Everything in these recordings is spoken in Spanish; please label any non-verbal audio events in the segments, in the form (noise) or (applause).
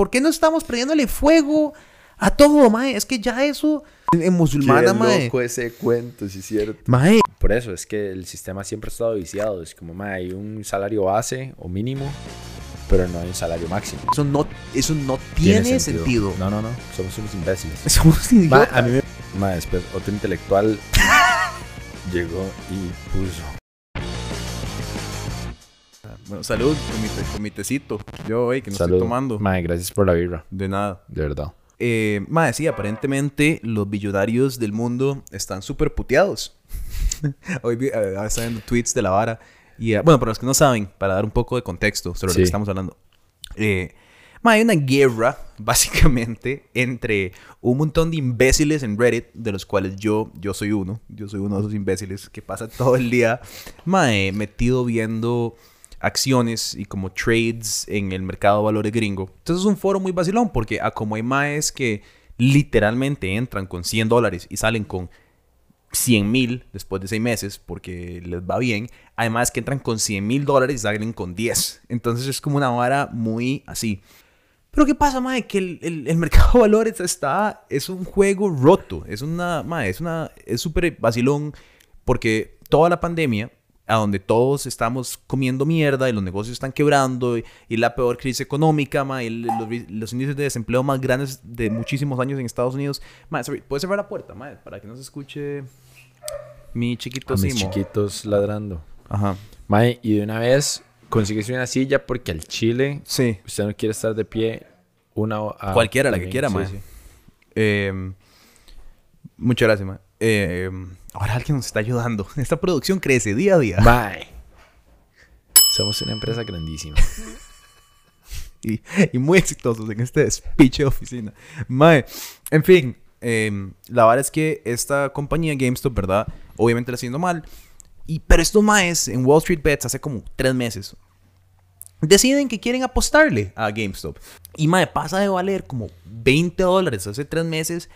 ¿Por qué no estamos prendiéndole fuego a todo, mae? Es que ya eso en musulmana, Qué mae. loco ese cuento, sí es cierto. Mae, Por eso es que el sistema siempre ha estado viciado. Es como, ma, hay un salario base o mínimo, pero no hay un salario máximo. eso no, eso no tiene, sentido. No, no, no. Somos unos imbéciles. (laughs) Somos idiotas. a mí me... Ma, después otro intelectual (laughs) llegó y puso... Bueno, salud con mi, te- con mi tecito. Yo, güey, que no Salud. estoy tomando. Ma, gracias por la birra. De nada. De verdad. Eh, mae, sí, aparentemente los billonarios del mundo están súper puteados. (laughs) Hoy vi, eh, estaba viendo tweets de la vara. Y, eh, bueno, para los que no saben, para dar un poco de contexto sobre lo Sí. que estamos hablando. Eh, mae, hay una guerra, (laughs) básicamente, entre un montón de imbéciles en Reddit, de los cuales yo, yo soy uno. Yo soy uno de esos imbéciles que pasa todo el día, mae, metido viendo acciones y como trades en el mercado de valores gringo. Entonces es un foro muy vacilón porque a como hay maes que literalmente entran con 100 dólares y salen con 100 mil después de seis meses porque les va bien. Además que entran con 100 mil dólares y salen con 10. Entonces es como una vara muy así. Pero ¿qué pasa, mae? Que el, el- el mercado de valores está... Es un juego roto. Es una... Mae, es una... Es súper vacilón porque toda la pandemia, a donde todos estamos comiendo mierda y los negocios están quebrando y, y la peor crisis económica, mae, y los, los índices de desempleo más grandes de muchísimos años en Estados Unidos. Mae, sorry, ¿puedes cerrar la puerta, mae? Para que no se escuche mi chiquito A mis Simo. chiquitos ladrando. Ajá. Mae, y de una vez consíguese una silla porque al chile Sí. usted no quiere estar de pie una o- a- Cualquiera, la que quiera, sí, mae. sí. Eh, muchas gracias, mae. Eh, ahora alguien nos está ayudando. (laughs) Esta producción crece día a día. Mae. Somos una empresa grandísima. (laughs) y, y muy exitosos en este despiche de oficina. Mae, en fin, em, la verdad es que esta compañía GameStop, ¿verdad? Obviamente la está haciendo mal. Y, pero estos maes en Wall Street Bets hace como tres meses deciden que quieren apostarle a GameStop. Y mae, pasa de valer como 20 dólares hace tres meses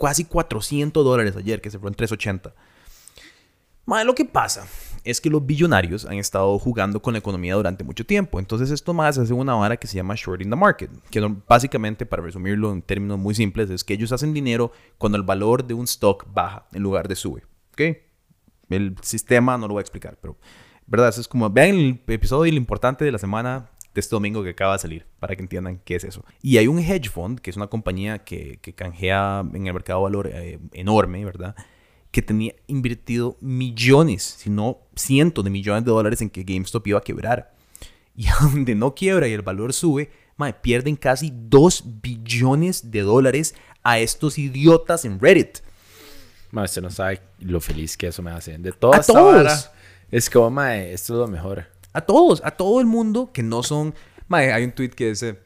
casi 400 dólares ayer, que se fue en 380. Mae, lo que pasa es que los billonarios han estado jugando con la economía durante mucho tiempo. Entonces esto más hace una vara que se llama shorting the market. Que básicamente, para resumirlo en términos muy simples, es que ellos hacen dinero cuando el valor de un stock baja en lugar de sube. ¿Ok? El sistema no lo voy a explicar, pero... ¿Verdad? Es como... Vean el episodio y lo importante de la semana de este domingo que acaba de salir, para que entiendan qué es eso. Y hay un hedge fund, que es una compañía que, que canjea en el mercado de valor eh, enorme, ¿verdad? que tenía invertido millones, si no cientos de millones de dólares en que GameStop iba a quebrar. Y (laughs) donde no quiebra y el valor sube, mae, pierden casi 2 billones de dólares a estos idiotas en Reddit. Mae, usted no sabe lo feliz que eso me hace. De toda A esta todos. vara, es como, mae, esto es lo mejor. A todos, a todo el mundo que no son... Hay un tweet que dice,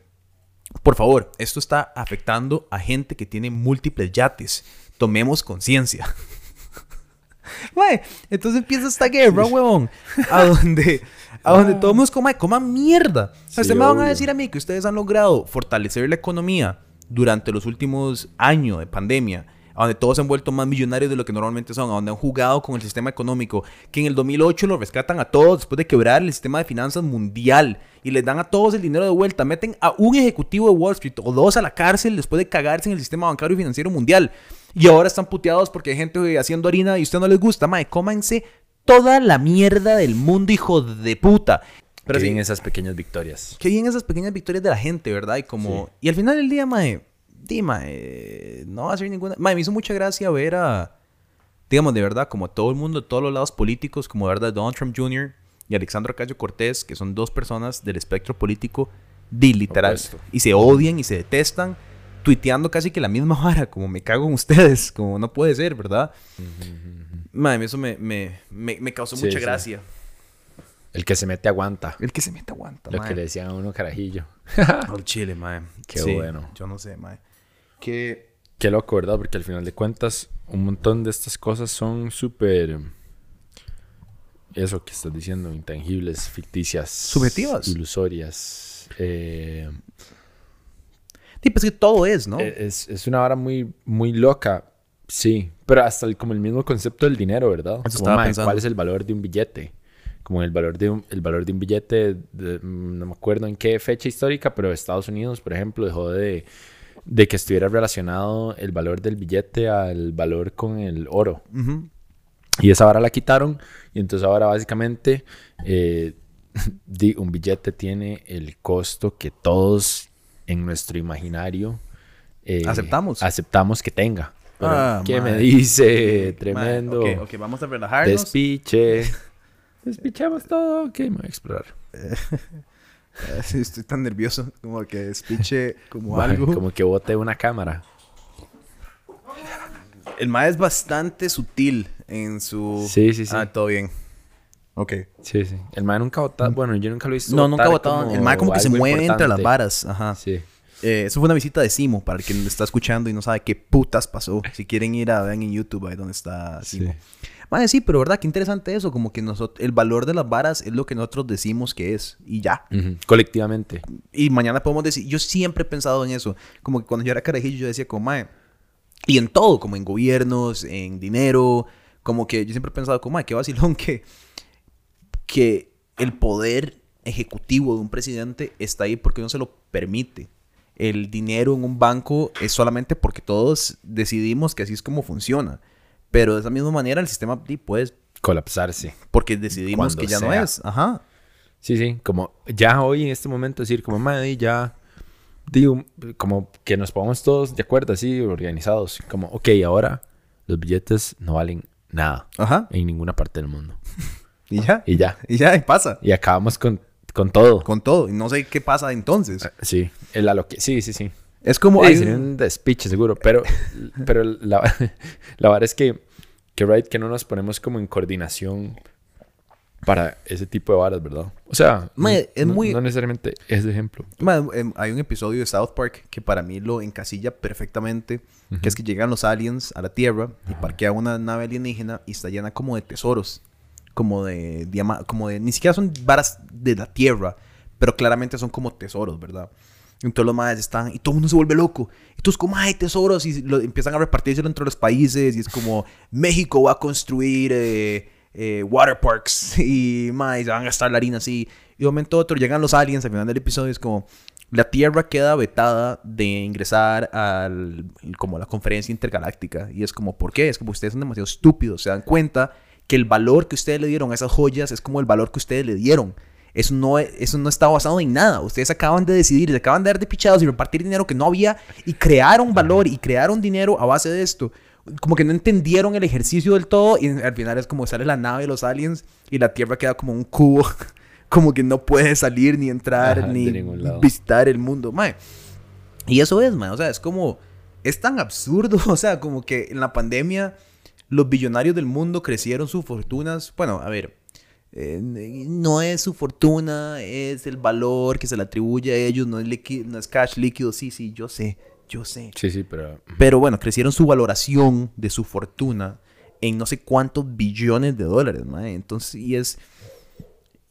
por favor, esto está afectando a gente que tiene múltiples yates. Tomemos conciencia. (laughs) Mae, entonces empieza esta guerra, huevón. A donde, a (laughs) donde todos nos coman, coman mierda. Sí, ustedes me van a decir a mí que ustedes han logrado fortalecer la economía durante los últimos años de pandemia, a donde todos se han vuelto más millonarios de lo que normalmente son, a donde han jugado con el sistema económico, que en el 2008 lo rescatan a todos después de quebrar el sistema de finanzas mundial y les dan a todos el dinero de vuelta, meten a un ejecutivo de Wall Street o dos a la cárcel después de cagarse en el sistema bancario y financiero mundial. Y ahora están puteados porque hay gente haciendo harina y a usted no les gusta. Mae, cómanse toda la mierda del mundo, hijo de puta. Pero sí, bien esas pequeñas victorias. Qué bien esas pequeñas victorias de la gente, ¿verdad? Y como... Y al final del día, mae... Di, mae... No va a ser ninguna... Mae, me hizo mucha gracia ver a... Digamos, de verdad, como a todo el mundo, todos los lados políticos, como de verdad Donald Trump Jr. y Alexandra Ocasio Cortés, que son dos personas del espectro político, di, literal. Opuesto. Y se odian y se detestan, tuiteando casi que la misma (laughs) vara, como me cago en ustedes, como no puede ser, ¿verdad? Mae, eso me, me, me, me causó Sí, mucha sí. gracia. El que se mete aguanta. El que se mete aguanta, Lo mae. que le decían a uno carajillo. Al chile, mae. (laughs) Qué Sí, bueno. Yo no sé, mae. Que... Qué loco, ¿verdad? Porque al final de cuentas, un montón de estas cosas son súper. Eso que estás diciendo, intangibles, ficticias. Subjetivas. Ilusorias. Eh, Sí, pues que todo es, ¿no? e- es, es una vara muy, muy loca, sí. Pero hasta el- como el mismo concepto del dinero, ¿verdad? Eso Como. ¿Cuál es el valor de un billete? como el valor de un, el valor de un billete, de- no me acuerdo en qué fecha histórica, pero Estados Unidos, por ejemplo, dejó de, de que estuviera relacionado el valor del billete al valor con el oro. Y esa vara la quitaron. Y entonces ahora básicamente eh, (laughs) un billete tiene el costo que todos en nuestro imaginario eh, Aceptamos. Aceptamos que tenga. Pero, Ah, ¿Qué me dice? Tremendo. ok, ok, vamos a relajarnos. Despiche. (laughs) Despichamos todo. Ok, me voy a explorar. (laughs) (laughs) Sí, estoy tan nervioso. Como que despiche (laughs) como algo. Como que bote una cámara. El mae es bastante sutil en su... Sí, sí, sí. Ah, todo bien. Ok. Sí, sí. El mae nunca bota. Bueno, yo nunca lo he visto. No, nunca botado. El mae como que se mueve entre las varas. Ajá. Sí. Eh, eso fue una visita de Simo, para el que está escuchando y no sabe qué putas pasó. (laughs) Si quieren ir a ver en YouTube, ahí donde está Simo. Mae, sí, pero verdad, qué interesante eso. Como que nosotros, el valor de las varas es lo que nosotros decimos que es. Y ya. Colectivamente. Y mañana podemos decir, yo siempre he pensado en eso. Como que cuando yo era carajillo, yo decía como, mae. Y en todo, como en gobiernos, en dinero. Como que yo siempre he pensado como, mae, qué vacilón que, que el poder ejecutivo de un presidente está ahí porque no se lo permite. El dinero en un banco es solamente porque todos decidimos que así es como funciona. Pero de esa misma manera el sistema pues Colapsarse. porque decidimos Cuando que ya no sea. es. Ajá. Sí, sí, como ya hoy en este momento decir como madre, ya digo, como que nos pongamos todos de acuerdo así, organizados, como ok, ahora los billetes no valen nada Ajá. en ninguna parte del mundo. Y ya. Y ya, Y ya, y pasa. y acabamos con, con todo. Con todo. Y no sé qué pasa entonces. Sí, el sí, sí, sí. Es como... Sí, hay sería un- despiche seguro, pero, (laughs) pero la, la verdad es que, que right, que no nos ponemos como en coordinación para ese tipo de varas, ¿verdad? O sea, es no- muy- no necesariamente ese ejemplo. Ma, em, hay un episodio de South Park que para mí lo encasilla perfectamente, que es que llegan los aliens a la Tierra y parquea una nave alienígena y está llena como de tesoros, como de diamantes, como de, ni siquiera son varas de la Tierra, pero claramente son como tesoros, ¿verdad? Entonces los madres están, y todo el mundo se vuelve loco. Todos como, ay, tesoros, y empiezan a repartirse entre los países, y es como, México va a construir eh, eh, water parks, (laughs) y más, van a gastar la harina así. Y de momento otro llegan los aliens al final del episodio, es como, la Tierra queda vetada de ingresar al, como a la conferencia intergaláctica. Y es como, ¿por qué? Es como ustedes son demasiado estúpidos, se dan cuenta que el valor que ustedes le dieron a esas joyas es como el valor que ustedes le dieron. Eso no, es- eso no está basado en nada. Ustedes acaban de decidir, se acaban de dar de pichados y repartir dinero que no había y crearon valor y crearon dinero a base de esto. Como que no entendieron el ejercicio del todo y al final es como sale la nave de los aliens y la Tierra queda como un cubo. (laughs) Como que no puede salir ni entrar Ajá, ni visitar el mundo. Mae. Y eso es, mae. O sea, es como... Es tan absurdo. (laughs) O sea, como que en la pandemia los billonarios del mundo crecieron sus fortunas. Bueno, a ver. Eh, no es su fortuna, es el valor que se le atribuye a ellos, no es, no es cash líquido. Sí, sí, yo sé, yo sé. Sí, sí, pero... Pero bueno, crecieron su valoración de su fortuna en no sé cuántos billones de dólares, mae. Entonces, y es...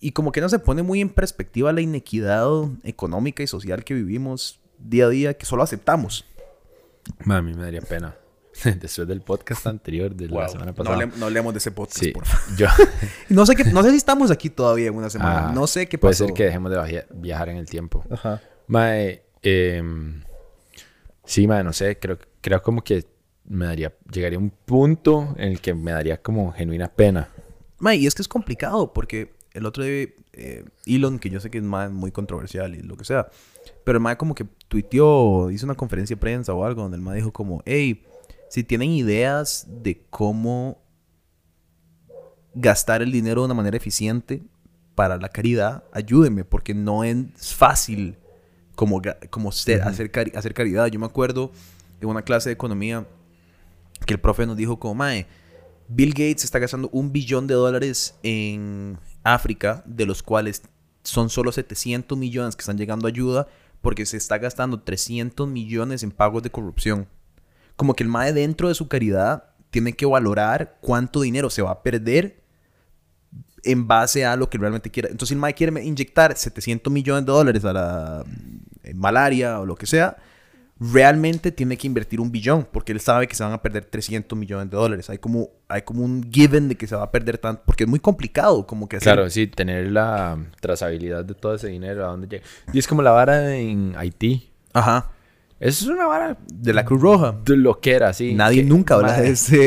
Y como que no se pone muy en perspectiva la inequidad económica y social que vivimos día a día, que solo aceptamos. Ma, a mí me daría pena. (laughs) Después del podcast (laughs) anterior de la semana No, pasada. no hablemos de ese podcast, sí, por favor. yo... (laughs) No sé, qué, no sé si estamos aquí todavía en una semana. Ah, no sé qué Puede pasó. ser que dejemos de viaja- viajar en el tiempo. Ajá. Mae, em, sí, mae, no sé, creo, creo como que me daría, llegaría a un punto en el que me daría como genuina pena. Mae, y es que es complicado porque el otro día, eh, Elon, que yo sé que es mae muy controversial y lo que sea, pero el mae como que tuiteó, hizo una conferencia de prensa o algo donde el mae dijo como, hey, si tienen ideas de cómo gastar el dinero de una manera eficiente para la caridad, ayúdenme porque no es fácil como, como ser- hacer, cari- hacer caridad. Yo me acuerdo en una clase de economía que el profe nos dijo como, mae, Bill Gates está gastando un billón de dólares en África, de los cuales son solo 700 millones que están llegando a ayuda, porque se está gastando 300 millones en pagos de corrupción. Como que el MAE dentro de su caridad tiene que valorar cuánto dinero se va a perder en base a lo que realmente quiera. Entonces, si el MAE quiere inyectar 700 millones de dólares a la eh, malaria o lo que sea, realmente tiene que invertir un billón porque él sabe que se van a perder 300 millones de dólares. Hay como, hay como un given de que se va a perder tanto porque es muy complicado como que hacer- Claro, sí, tener la trazabilidad de todo ese dinero, a dónde llega. Y es como la vara en Haití. Ajá. Eso es una vara De la Cruz Roja. de lo que era, sí. Nadie que- nunca habla de ese...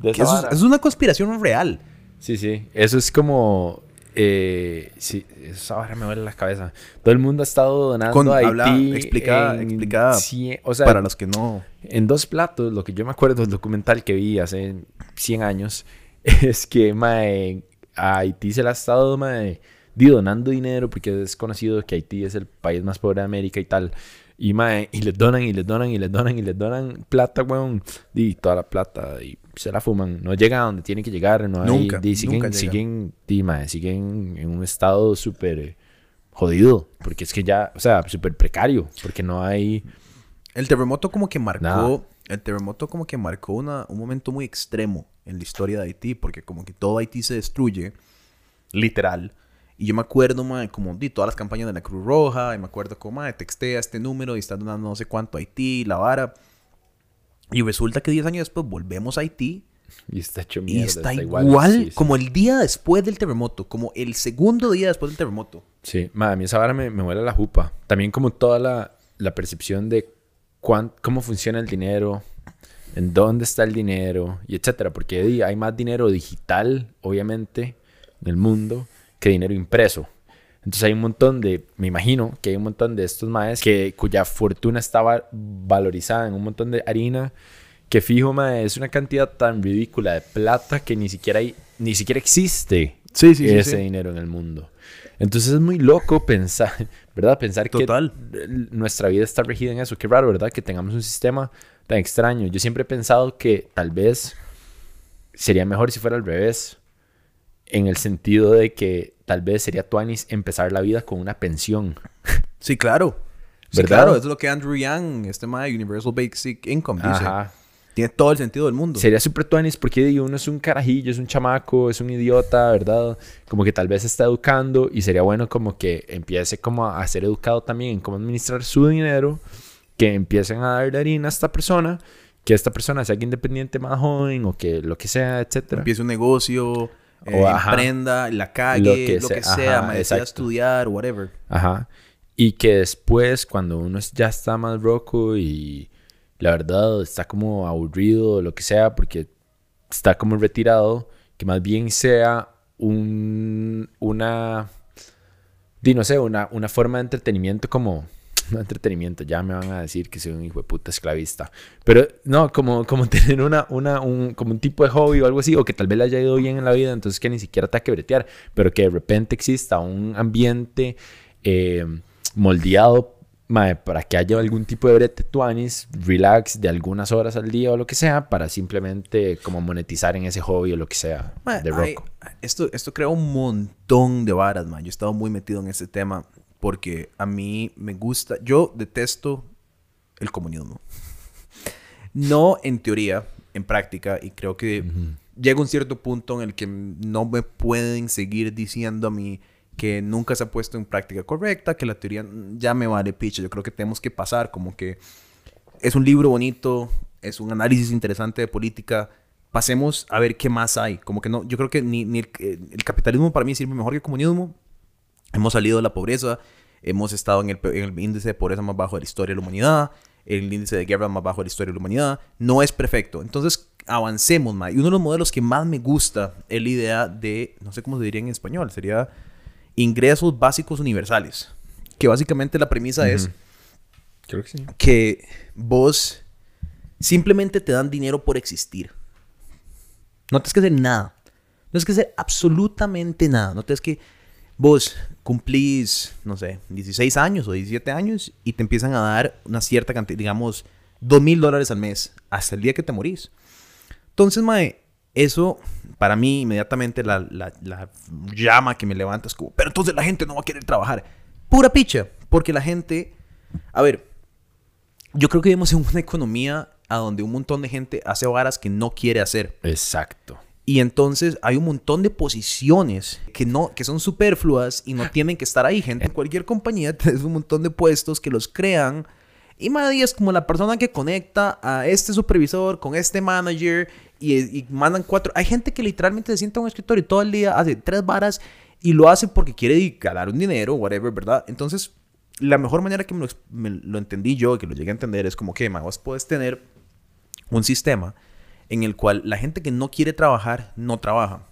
de que eso, es, es una conspiración real. Sí, sí. Eso es como. Eh, sí, esa vara me duele la cabeza. Todo el mundo ha estado donando Con- a Haití. habla- explicada- en explicada cien- o sea, para los que no... en dos platos, lo que yo me acuerdo del documental que vi hace 100 años, (laughs) es que mae, a Haití se le ha estado mae, donando dinero porque es conocido que Haití es el país más pobre de América y tal. Y, mae, y les donan y les donan y les donan y les donan plata, weón. Y toda la plata y se la fuman. No llega a donde tiene que llegar. No hay, Nunca, siguen, nunca siguen, di, mae, siguen en un estado súper eh, jodido. Porque es que ya, o sea, súper precario. Porque no hay... El terremoto como que marcó... Nada. El terremoto como que marcó una, un momento muy extremo en la historia de Haití porque como que todo Haití se destruye, literal. Y yo me acuerdo, mae, como de todas las campañas de la Cruz Roja, y me acuerdo como, mae, textea este número y está donando no sé cuánto a Haití, la vara. Y resulta que 10 años después volvemos a Haití Y está hecho y mierda. está, igual, sí, sí. como el día después del terremoto, como el segundo día después del terremoto. Sí, ma, a mí esa vara me, me huele a la jupa. También como toda la, la percepción de cuán- cómo funciona el dinero, en dónde está el dinero, y etcétera. Porque hay más dinero digital, obviamente, en el mundo, que dinero impreso. Entonces hay un montón de, me imagino que hay un montón de estos maes que, cuya fortuna estaba valorizada en un montón de harina, que fijo, mae, es una cantidad tan ridícula de plata que ni siquiera hay, ni siquiera existe Sí, sí, sí, ese sí. dinero en el mundo. Entonces es muy loco pensar, (laughs) ¿verdad? Pensar Total. que nuestra vida está regida en eso. Qué raro, ¿verdad? Que tengamos un sistema tan extraño. Yo siempre he pensado que tal vez sería mejor si fuera al revés. En el sentido de que tal vez sería tuanis empezar la vida con una pensión. Sí, claro. Sí, ¿Verdad? claro, es lo que Andrew Yang, este mae, Universal Basic Income, dice. Ajá. Tiene todo el sentido del mundo. Sería súper tuanis porque uno es un carajillo, es un chamaco, es un idiota, ¿verdad? Como que tal vez se está educando y sería bueno como que empiece como a ser educado también en cómo administrar su dinero, que empiecen a darle harina a esta persona, que esta persona sea independiente más joven o que lo que sea, etcétera. Empiece un negocio, eh, O, ajá. emprenda, la calle, Lo lo que que, sea, sea, ajá, estudiar, whatever. Ajá. Y que después, cuando uno ya está más roco y la verdad está como aburrido o lo que sea, porque está como retirado, que más bien sea un, una, di, no sé, una, una forma de entretenimiento como, (laughs) no entretenimiento, ya me van a decir que soy un hijo de puta esclavista, pero no, como, como (laughs) tener una, una, un, como un tipo de hobby o algo así, o que tal vez le haya ido bien en la vida, entonces que ni siquiera te que bretear, pero que de repente exista un ambiente eh, moldeado mae, para que haya algún tipo de brete tuanis, relax de algunas horas al día o lo que sea, para simplemente como monetizar en ese hobby o lo que sea Mae, de rock. esto, esto crea un montón de varas, man. Yo he estado muy metido en este tema porque a mí me gusta, yo detesto el comunismo. No en teoría, en práctica, y creo que llega un cierto punto en el que no me pueden seguir diciendo a mí que nunca se ha puesto en práctica correcta, que la teoría ya me vale picha. Yo creo que tenemos que pasar como que es un libro bonito, es un análisis interesante de política. Pasemos a ver qué más hay. Como que no, yo creo que ni, ni el, el capitalismo para mí sirve mejor que el comunismo. Hemos salido de la pobreza, hemos estado en el, pe- en el índice de pobreza más bajo de la historia de la humanidad, el índice de guerra más bajo de la historia de la humanidad. No es perfecto. Entonces, avancemos más. Y uno de los modelos que más me gusta es la idea de, no sé cómo se diría en español, sería ingresos básicos universales. Que básicamente la premisa es Creo que sí. que vos simplemente te dan dinero por existir. No tienes que hacer nada. No tienes que hacer absolutamente nada. No tienes que... Vos cumplís, no sé, 16 años o 17 años y te empiezan a dar una cierta cantidad, digamos, 2 mil dólares al mes hasta el día que te morís. Entonces, Mae, eso para mí inmediatamente la, la- la llama que me levanta es como, pero entonces la gente no va a querer trabajar. Pura picha, porque la gente, a ver, yo creo que vivimos en una economía a donde un montón de gente hace varas que no quiere hacer. Exacto. Y entonces hay un montón de posiciones que no que son superfluas y no tienen que estar ahí. Gente en cualquier compañía (laughs) tenés un montón de puestos que los crean Y Maddy es como la persona que conecta a este supervisor con este manager y, y mandan cuatro. Hay gente que literalmente se sienta en un escritorio todo el día, hace tres varas y lo hace porque quiere ganar un dinero, whatever, ¿verdad? Entonces, la mejor manera que me lo, entendí yo, que lo llegué a entender, es como que, man, vos puedes tener un sistema en el cual la gente que no quiere trabajar no trabaja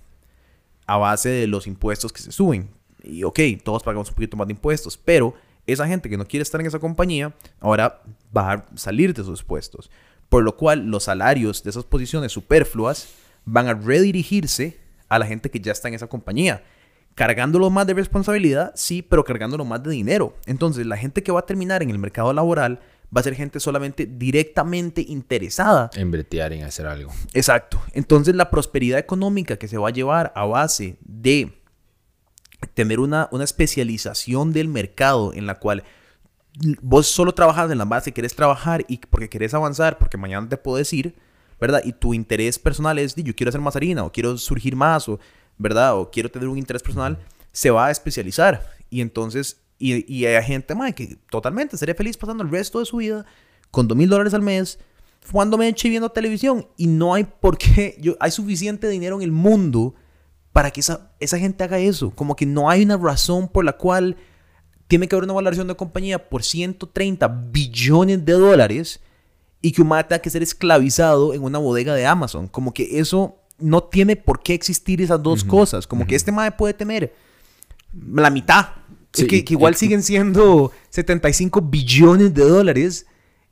a base de los impuestos que se suben. Y ok, todos pagamos un poquito más de impuestos, pero esa gente que no quiere estar en esa compañía ahora va a salir de sus puestos. Por lo cual los salarios de esas posiciones superfluas van a redirigirse a la gente que ya está en esa compañía. Cargándolo más de responsabilidad, sí, pero cargándolo más de dinero. Entonces la gente que va a terminar en el mercado laboral va a ser gente solamente directamente interesada. En bretear, en hacer algo. Exacto. Entonces la prosperidad económica que se va a llevar a base de tener una, una especialización del mercado en la cual vos solo trabajas en la base que querés trabajar y porque querés avanzar, porque mañana te puedo decir, ¿verdad? Y tu interés personal es, yo quiero hacer más harina o quiero surgir más o, ¿verdad? O quiero tener un interés personal, se va a especializar. Y entonces, y, y hay gente, madre, que totalmente sería feliz pasando el resto de su vida con dos mil dólares al mes, fumando meche y viendo televisión. Y no hay por qué, yo, hay suficiente dinero en el mundo para que esa, esa gente haga eso. Como que no hay una razón por la cual tiene que haber una valoración de compañía por 130 billones de dólares y que un mate tenga que ser esclavizado en una bodega de Amazon. Como que eso no tiene por qué existir esas dos cosas. Como que este madre puede tener la mitad. Sí, que, que igual siguen siendo 75 billones de dólares.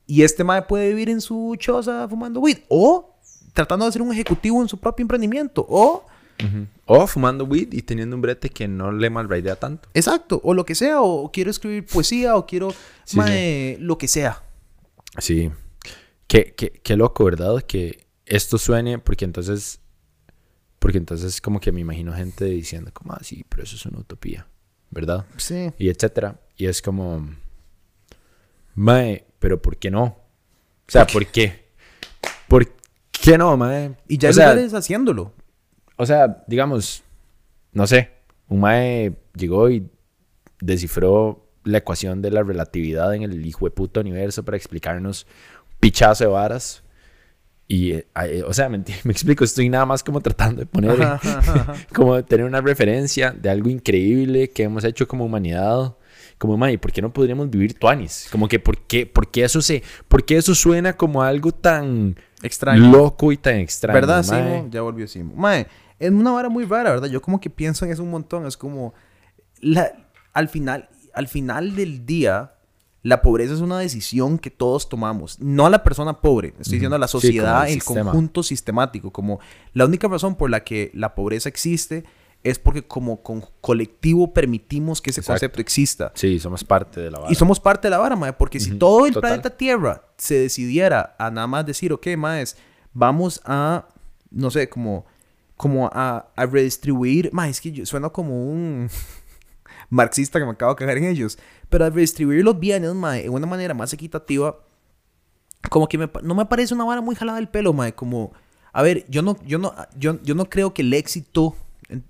Y este madre puede vivir en su choza fumando weed. O tratando de ser un ejecutivo en su propio emprendimiento. O O fumando weed y teniendo un brete que no le malraidea tanto. Exacto, o lo que sea, o quiero escribir poesía, o quiero, Sí, mae, lo que sea. Sí. Qué, qué, qué loco, ¿verdad? Que esto suene, porque entonces. Porque entonces, como que me imagino gente diciendo, como, ah, sí, pero eso es una utopía, ¿verdad? Sí. Y etcétera. Y es como. Mae, pero ¿por qué no? O sea, ¿por qué? ¿Por qué no, mae? Y ya o sea, lugares haciéndolo. O sea, digamos, no sé, un mae llegó y descifró la ecuación de la relatividad en el hijo de puto universo para explicarnos pichazo de varas. Y, eh, o sea, (laughs) me, me explico, estoy nada más como tratando de poner, Ajá, (laughs) ajá, como tener una referencia de algo increíble que hemos hecho como humanidad. Como, mae, ¿por qué no podríamos vivir tuanis? Como que, ¿por qué, por qué eso se, por qué eso suena como algo tan Extraño. loco y tan extraño? ¿Verdad, mae? Simo? Ya volvió Simo. Mae, es una vara muy rara, ¿verdad? Yo como que pienso en eso un montón. Es como... La, al, final, al final del día, la pobreza es una decisión que todos tomamos. No a la persona pobre. Estoy diciendo a la Sí, sociedad, el conjunto sistemático. Como la única razón por la que la pobreza existe es porque como con colectivo permitimos que ese Exacto. concepto exista. Sí, somos parte de la vara. Y somos parte de la vara, mae, porque si todo el total. planeta Tierra se decidiera a nada más decir, ok, maes, vamos a, no sé, como, como a, a redistribuir, mae, es que yo, suena como un marxista que me acabo de cagar en ellos, pero a redistribuir los bienes, en una manera más equitativa, como que me no me parece una vara muy jalada del pelo, como, a ver, yo no, yo no, yo, yo no creo que el éxito,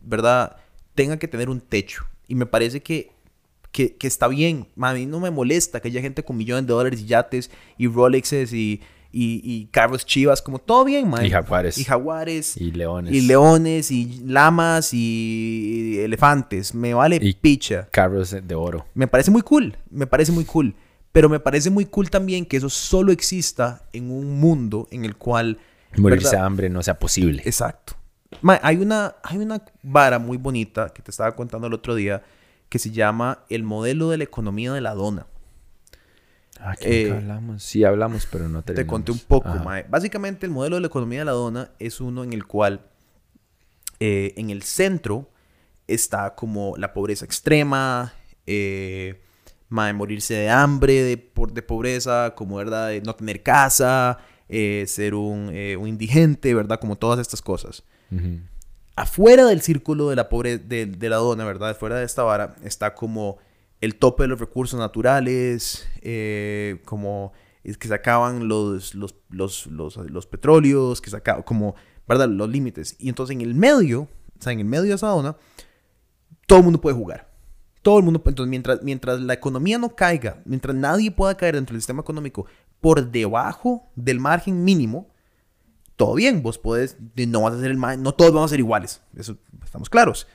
¿verdad?, tenga que tener un techo. Y me parece que que, que está bien. A mí no me molesta que haya gente con millones de dólares y yates y Rolexes y, y, y carros chivas, como todo bien, man. Y jaguares. Y jaguares. Y leones. Y leones y lamas y elefantes. Me vale Y- picha. Carros de oro. Me parece muy cool. Me parece muy cool. Pero me parece muy cool también que eso solo exista en un mundo en el cual... Morirse ¿verdad? de hambre no sea posible. Exacto. Hay, una, hay una vara muy bonita que te estaba contando el otro día que se llama el modelo de la economía de la dona. Ah, ¿qué Eh, hablamos? Sí, hablamos, pero no Te terminamos. conté un poco, Ajá. mae. Básicamente el modelo de la economía de la dona es uno en el cual eh, en el centro está como la pobreza extrema, eh, mae, morirse de hambre, de, por, de pobreza, como verdad, de no tener casa, eh, ser un, eh, un indigente, ¿verdad? Como todas estas cosas. Afuera del círculo de la pobre de, de la dona, ¿verdad? Fuera de esta vara está como el tope de los recursos naturales, eh, como es que se acaban los, los, los, los, petróleos, que se acaban, como, ¿verdad? Los límites. Y entonces en el medio, o sea, en el medio de esa dona, todo el mundo puede jugar. todo el mundo, entonces mientras, mientras la economía no caiga, mientras nadie pueda caer dentro del sistema económico por debajo del margen mínimo, todo bien, vos podés, no vas a ser el no todos vamos a ser iguales, eso estamos claros.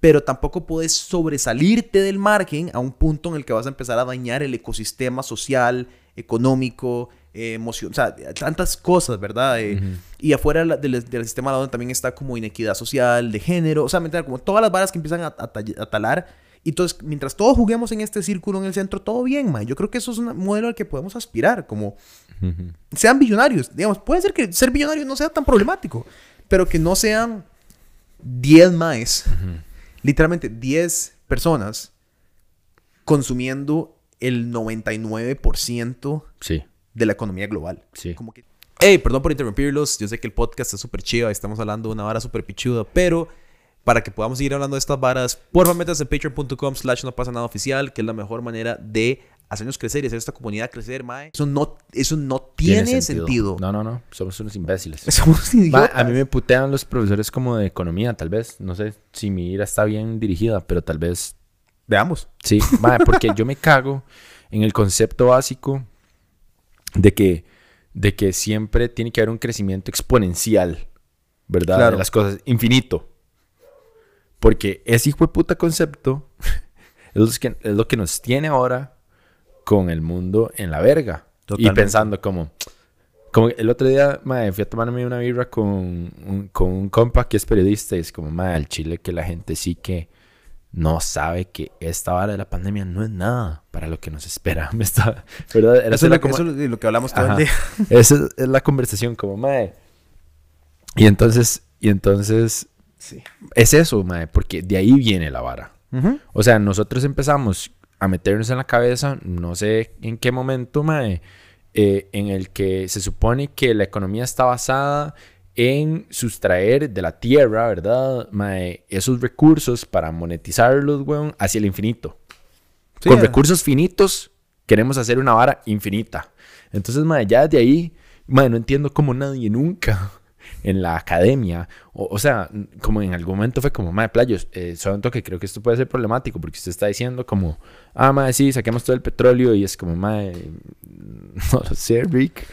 Pero tampoco puedes sobresalirte del margen a un punto en el que vas a empezar a dañar el ecosistema social, económico, eh, emoción, o sea, tantas cosas, ¿verdad? Eh, y afuera del, sistema de la también está como inequidad social, de género, o sea, como todas las varas que empiezan a, a, talar. Y entonces, mientras todos juguemos en este círculo en el centro, todo bien, man. Yo creo que eso es un modelo al que podemos aspirar, como sean billonarios. Digamos, puede ser que ser billonario no sea tan problemático, pero que no sean 10 más, literalmente 10 personas consumiendo el 99% sí. de la economía global. Sí. Como que... Hey, perdón por interrumpirlos. Yo sé que el podcast es súper chido. Estamos hablando de una vara súper pichuda. Pero para que podamos seguir hablando de estas varas, por favor, métanse en patreon.com slash no pasa nada oficial, que es la mejor manera de hacernos crecer y hacer esta comunidad crecer, mae. Eso no, eso no tiene, sentido. No, no, no. Somos unos imbéciles. (laughs) Somos idiotas. a mí me putean los profesores como de economía, tal vez. No sé si mi ira está bien dirigida, pero tal vez... Veamos. Sí, mae, porque yo me cago en el concepto básico de que, de que siempre tiene que haber un crecimiento exponencial, ¿verdad? De las cosas, infinito. Porque ese hijo de puta concepto (laughs) es lo que, es lo que nos tiene ahora con el mundo en la verga. Y pensando como... Como el otro día, madre, fui a tomarme una birra con un, con un compa que es periodista y es como, madre, el chile que la gente sí que no sabe que esta hora de la pandemia no es nada para lo que nos espera. (laughs) ¿verdad? eso, es lo, eso, es lo, que hablamos todo el día. Esa es la conversación como, madre. Y entonces, y entonces, sí. es eso, madre, porque de ahí viene la vara. O sea, nosotros empezamos a meternos en la cabeza, no sé en qué momento, mae, eh, en el que se supone que la economía está basada en sustraer de la tierra, ¿verdad? Mae, esos recursos para monetizarlos, weón, hacia el infinito. Con recursos finitos queremos hacer una vara infinita. Entonces, mae, ya de ahí, mae, no entiendo cómo nadie nunca en la academia. O, sea, como en algún momento fue como, madre, playos, eh, que creo que esto puede ser problemático porque usted está diciendo como, ah, madre, sí, saquemos todo el petróleo y es como, madre, (laughs) no lo sé, Rick.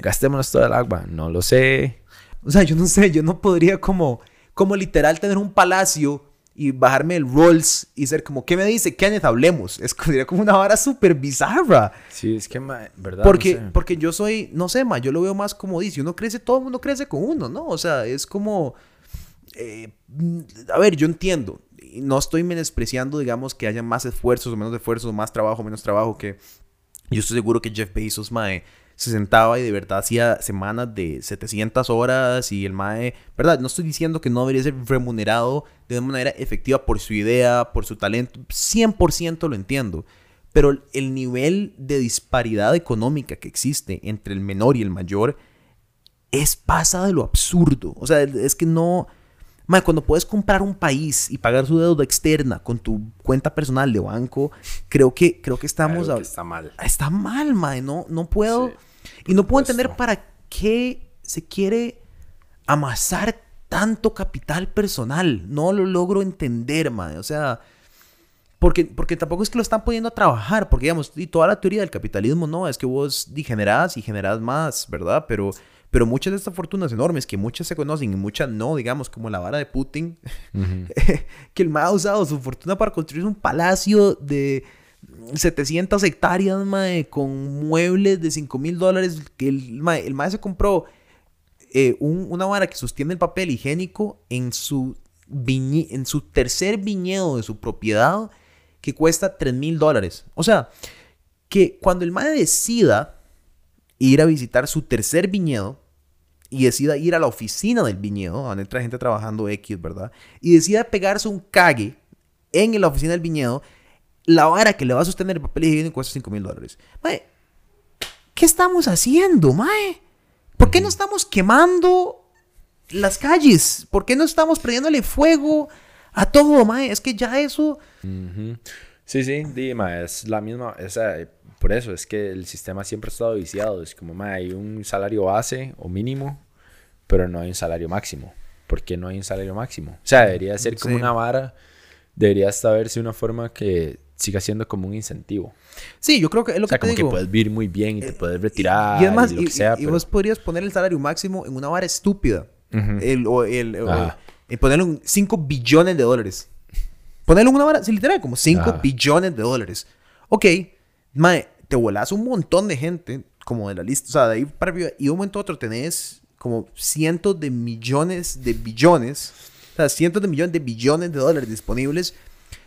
gastémonos toda el agua, no lo sé. O sea, yo no sé, yo no podría como, como literal tener un palacio y bajarme el Rolls y ser como, ¿qué me dice? ¿Qué años hablemos? Es como una vara súper bizarra. Sí, es que, ¿verdad? Porque, porque yo soy, no sé, ma, yo lo veo más como dice, uno crece, todo el mundo crece con uno, ¿no? O sea, es como, eh, a ver, yo entiendo, no estoy menospreciando, digamos, que haya más esfuerzos o menos esfuerzos, más trabajo, menos trabajo, que yo estoy seguro que Jeff Bezos, mae, se sentaba y de verdad hacía semanas de 700 horas y el MAE, ¿verdad? No estoy diciendo que no debería ser remunerado de una manera efectiva por su idea, por su talento, 100% lo entiendo, pero el nivel de disparidad económica que existe entre el menor y el mayor es pasa de lo absurdo, o sea, es que no... Mae, cuando puedes comprar un país y pagar su deuda externa con tu cuenta personal de banco, creo que, creo que estamos... está mal. Está mal, mae. No, no puedo... Y no puedo entender para qué se quiere amasar tanto capital personal. No lo logro entender, man. O sea, porque, porque tampoco es que lo están poniendo a trabajar. Porque, digamos, y toda la teoría del capitalismo, no, es que vos generás y generás más, ¿verdad? Pero, pero muchas de estas fortunas enormes, que muchas se conocen y muchas no, digamos, como la vara de Putin, (laughs) que el más ha usado su fortuna para construir un palacio de 700 hectáreas, mae, con muebles de 5 mil dólares. El, mae, el se compró eh, una vara que sostiene el papel higiénico en su, en su tercer viñedo de su propiedad que cuesta 3 mil dólares. O sea, que cuando el mae decida ir a visitar su tercer viñedo y decida ir a la oficina del viñedo, donde entra gente trabajando X, ¿verdad? Y decida pegarse un cague en la oficina del viñedo, la vara que le va a sostener el papel higiénico cuesta 5 mil dólares. ¿qué estamos haciendo, mae? ¿Por qué no estamos quemando las calles? ¿Por qué no estamos prendiéndole fuego a todo, mae? Es que ya eso... Sí, sí, Dima, es la misma, por eso es que el sistema siempre ha estado viciado. Es como, mae, hay un salario base o mínimo, pero no hay un salario máximo. ¿Por qué no hay un salario máximo? O sea, debería ser como una vara debería hasta verse una forma que siga siendo como un incentivo. Sí, yo creo que es lo O sea, que te como digo. que puedes vivir muy bien y te puedes retirar y además, y lo y, que sea, y- y pero- vos podrías poner el salario máximo en una vara estúpida. Ujú. El, o el, o- Ajá. y ponerlo en 5 billones de dólares. Ponerlo en una vara, sí, literal, como 5 Ajá. billones de dólares. Ok, mae, te volás un montón de gente, como de la lista, o sea, de ahí para arriba, y de un momento a otro tenés como cientos de millones de billones, o sea, cientos de millones de billones de dólares disponibles.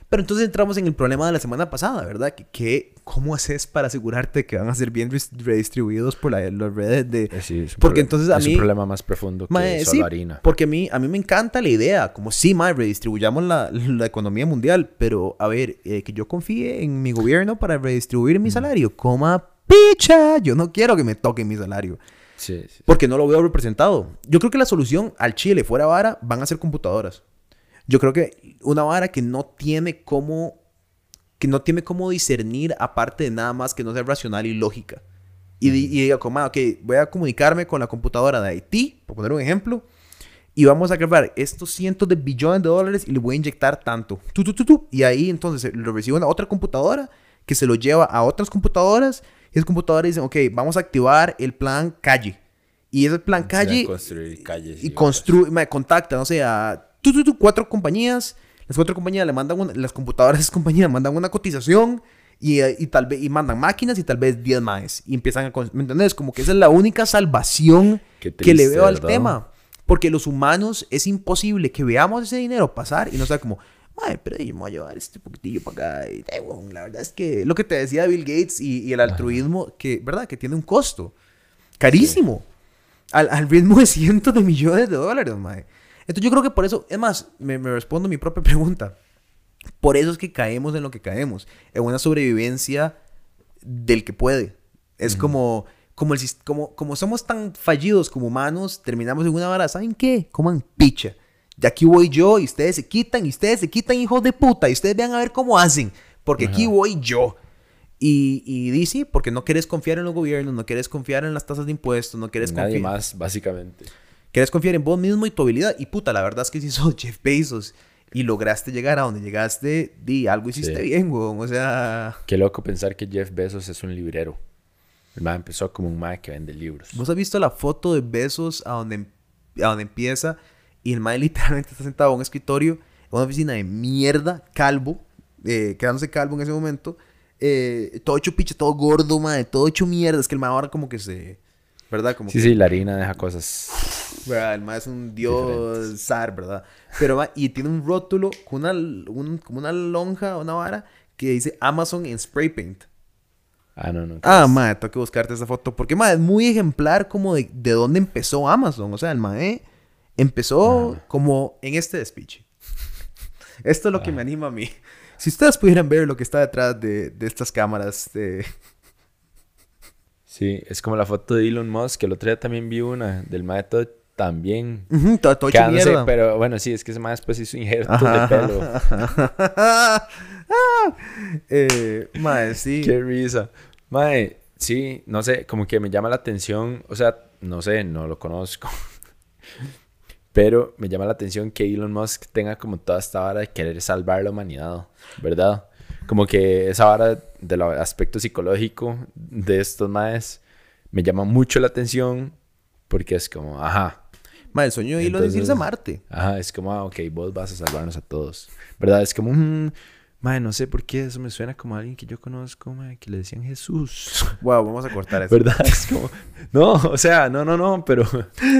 Pero entonces entramos en el problema de la semana pasada, ¿verdad? Que, que- ¿Cómo haces para asegurarte que van a ser bien redistribuidos por la- las redes de... Eh, sí, es un Porque problema- entonces a es mí- un problema más profundo que Mae, solo sí, harina. Porque a mí, a mí me encanta la idea, como sí, mae, redistribuyamos la, la economía mundial, pero a ver, eh, que yo confíe en mi gobierno para redistribuir mi salario, coma picha, yo no quiero que me toquen mi salario, Sí, sí. porque no lo veo representado. Yo creo que la solución al Chile fuera vara van a ser computadoras. Yo creo que una vara que no tiene cómo, que no tiene cómo discernir aparte de nada más que no sea racional y lógica. Y, y diga, como, ok, voy a comunicarme con la computadora de Haití, por poner un ejemplo, y vamos a grabar estos cientos de billones de dólares y le voy a inyectar tanto. Tu, tu, tu. Y ahí entonces lo recibe una otra computadora que se lo lleva a otras computadoras y esas computadoras dicen, ok, vamos a activar el plan calle. Y ese plan calle construir calles y construye, me contacta, no sé, a tu, tu, tu, cuatro compañías. Las cuatro compañías le mandan una- las computadoras de esas compañías mandan una cotización y, eh, y tal vez y mandan máquinas y tal vez 10 más y empiezan a, ¿me entendés? Como que esa es la única salvación Qué que le triste, veo al ¿verdad? tema. Porque los humanos es imposible que veamos ese dinero pasar y no sea como, ay, pero yo me voy a llevar este poquitillo para acá. Y, eh, bueno, la verdad es que lo que te decía Bill Gates y, y el altruismo, que, ¿verdad? Que tiene un costo carísimo. Al, al ritmo de cientos de millones de dólares, mae. Entonces yo creo que por eso, es más, me, me respondo mi propia (laughs) pregunta. Por eso es que caemos en lo que caemos. En una sobrevivencia del que puede. Es como, como, el, como, como somos tan fallidos como humanos, terminamos en una vara. ¿Saben qué? Coman picha. De aquí voy yo y ustedes se quitan y ustedes se quitan, hijos de puta. Y ustedes vean a ver cómo hacen. Porque aquí voy yo. Y, y di sí, porque no quieres confiar en los gobiernos, no quieres confiar en las tasas de impuestos, no quieres Nadie confiar. más, básicamente. Quieres confiar en vos mismo y tu habilidad. Y puta, la verdad es que si (laughs) sos Jeff Bezos y lograste llegar a donde llegaste, di, algo hiciste Sí. bien, weón. O sea, Qué loco pensar que Jeff Bezos es un librero. El man empezó como un man que vende libros. vos has visto la foto de Bezos a donde, a donde empieza y el man (laughs) literalmente está sentado en un escritorio, en una oficina de mierda, calvo, eh, quedándose calvo en ese momento, eh, todo hecho picha, todo gordo, madre, todo hecho mierda. Es que el man ahora como que se... ¿Verdad? Como Sí, que- sí, la harina deja cosas. ¿Verdad? El más es un dios zar, ¿verdad? Pero va, y tiene un rótulo con una, un- como una lonja, una vara, que dice Amazon en spray paint. Ah, no, no. ¿qué Ah, madre, tengo que buscarte esa foto. Porque, madre, es muy ejemplar como de, de dónde empezó Amazon. O sea, el mae empezó Ah. como en este despiche. (laughs) Esto es lo que me anima a mí. Si ustedes pudieran ver lo que está detrás de, de estas cámaras, de... Sí, es como la foto de Elon Musk, que el otro día también vi una del maestro también. Todo, todo mierda. pero bueno, sí, es que ese más después hizo injertos Ajá, de pelo. ajá. (laughs) eh, mae, sí. Qué risa. Mae, sí, no sé, como que me llama la atención, o sea, no sé, no lo conozco. (laughs) Pero me llama la atención que Elon Musk tenga como toda esta vara de querer salvar la humanidad, ¿verdad? Como que esa vara del aspecto psicológico de estos maes me llama mucho la atención porque es como, ajá, Mae, el sueño de Elon es irse a Marte. Ajá, es como, ah, ok, vos vas a salvarnos a todos. ¿Verdad? Es como, mm, mae, no sé por qué eso me suena como a alguien que yo conozco, mae, que le decían Jesús. (laughs) Wow, vamos a cortar eso. ¿Verdad? Es como, no, o sea, no, no, no, pero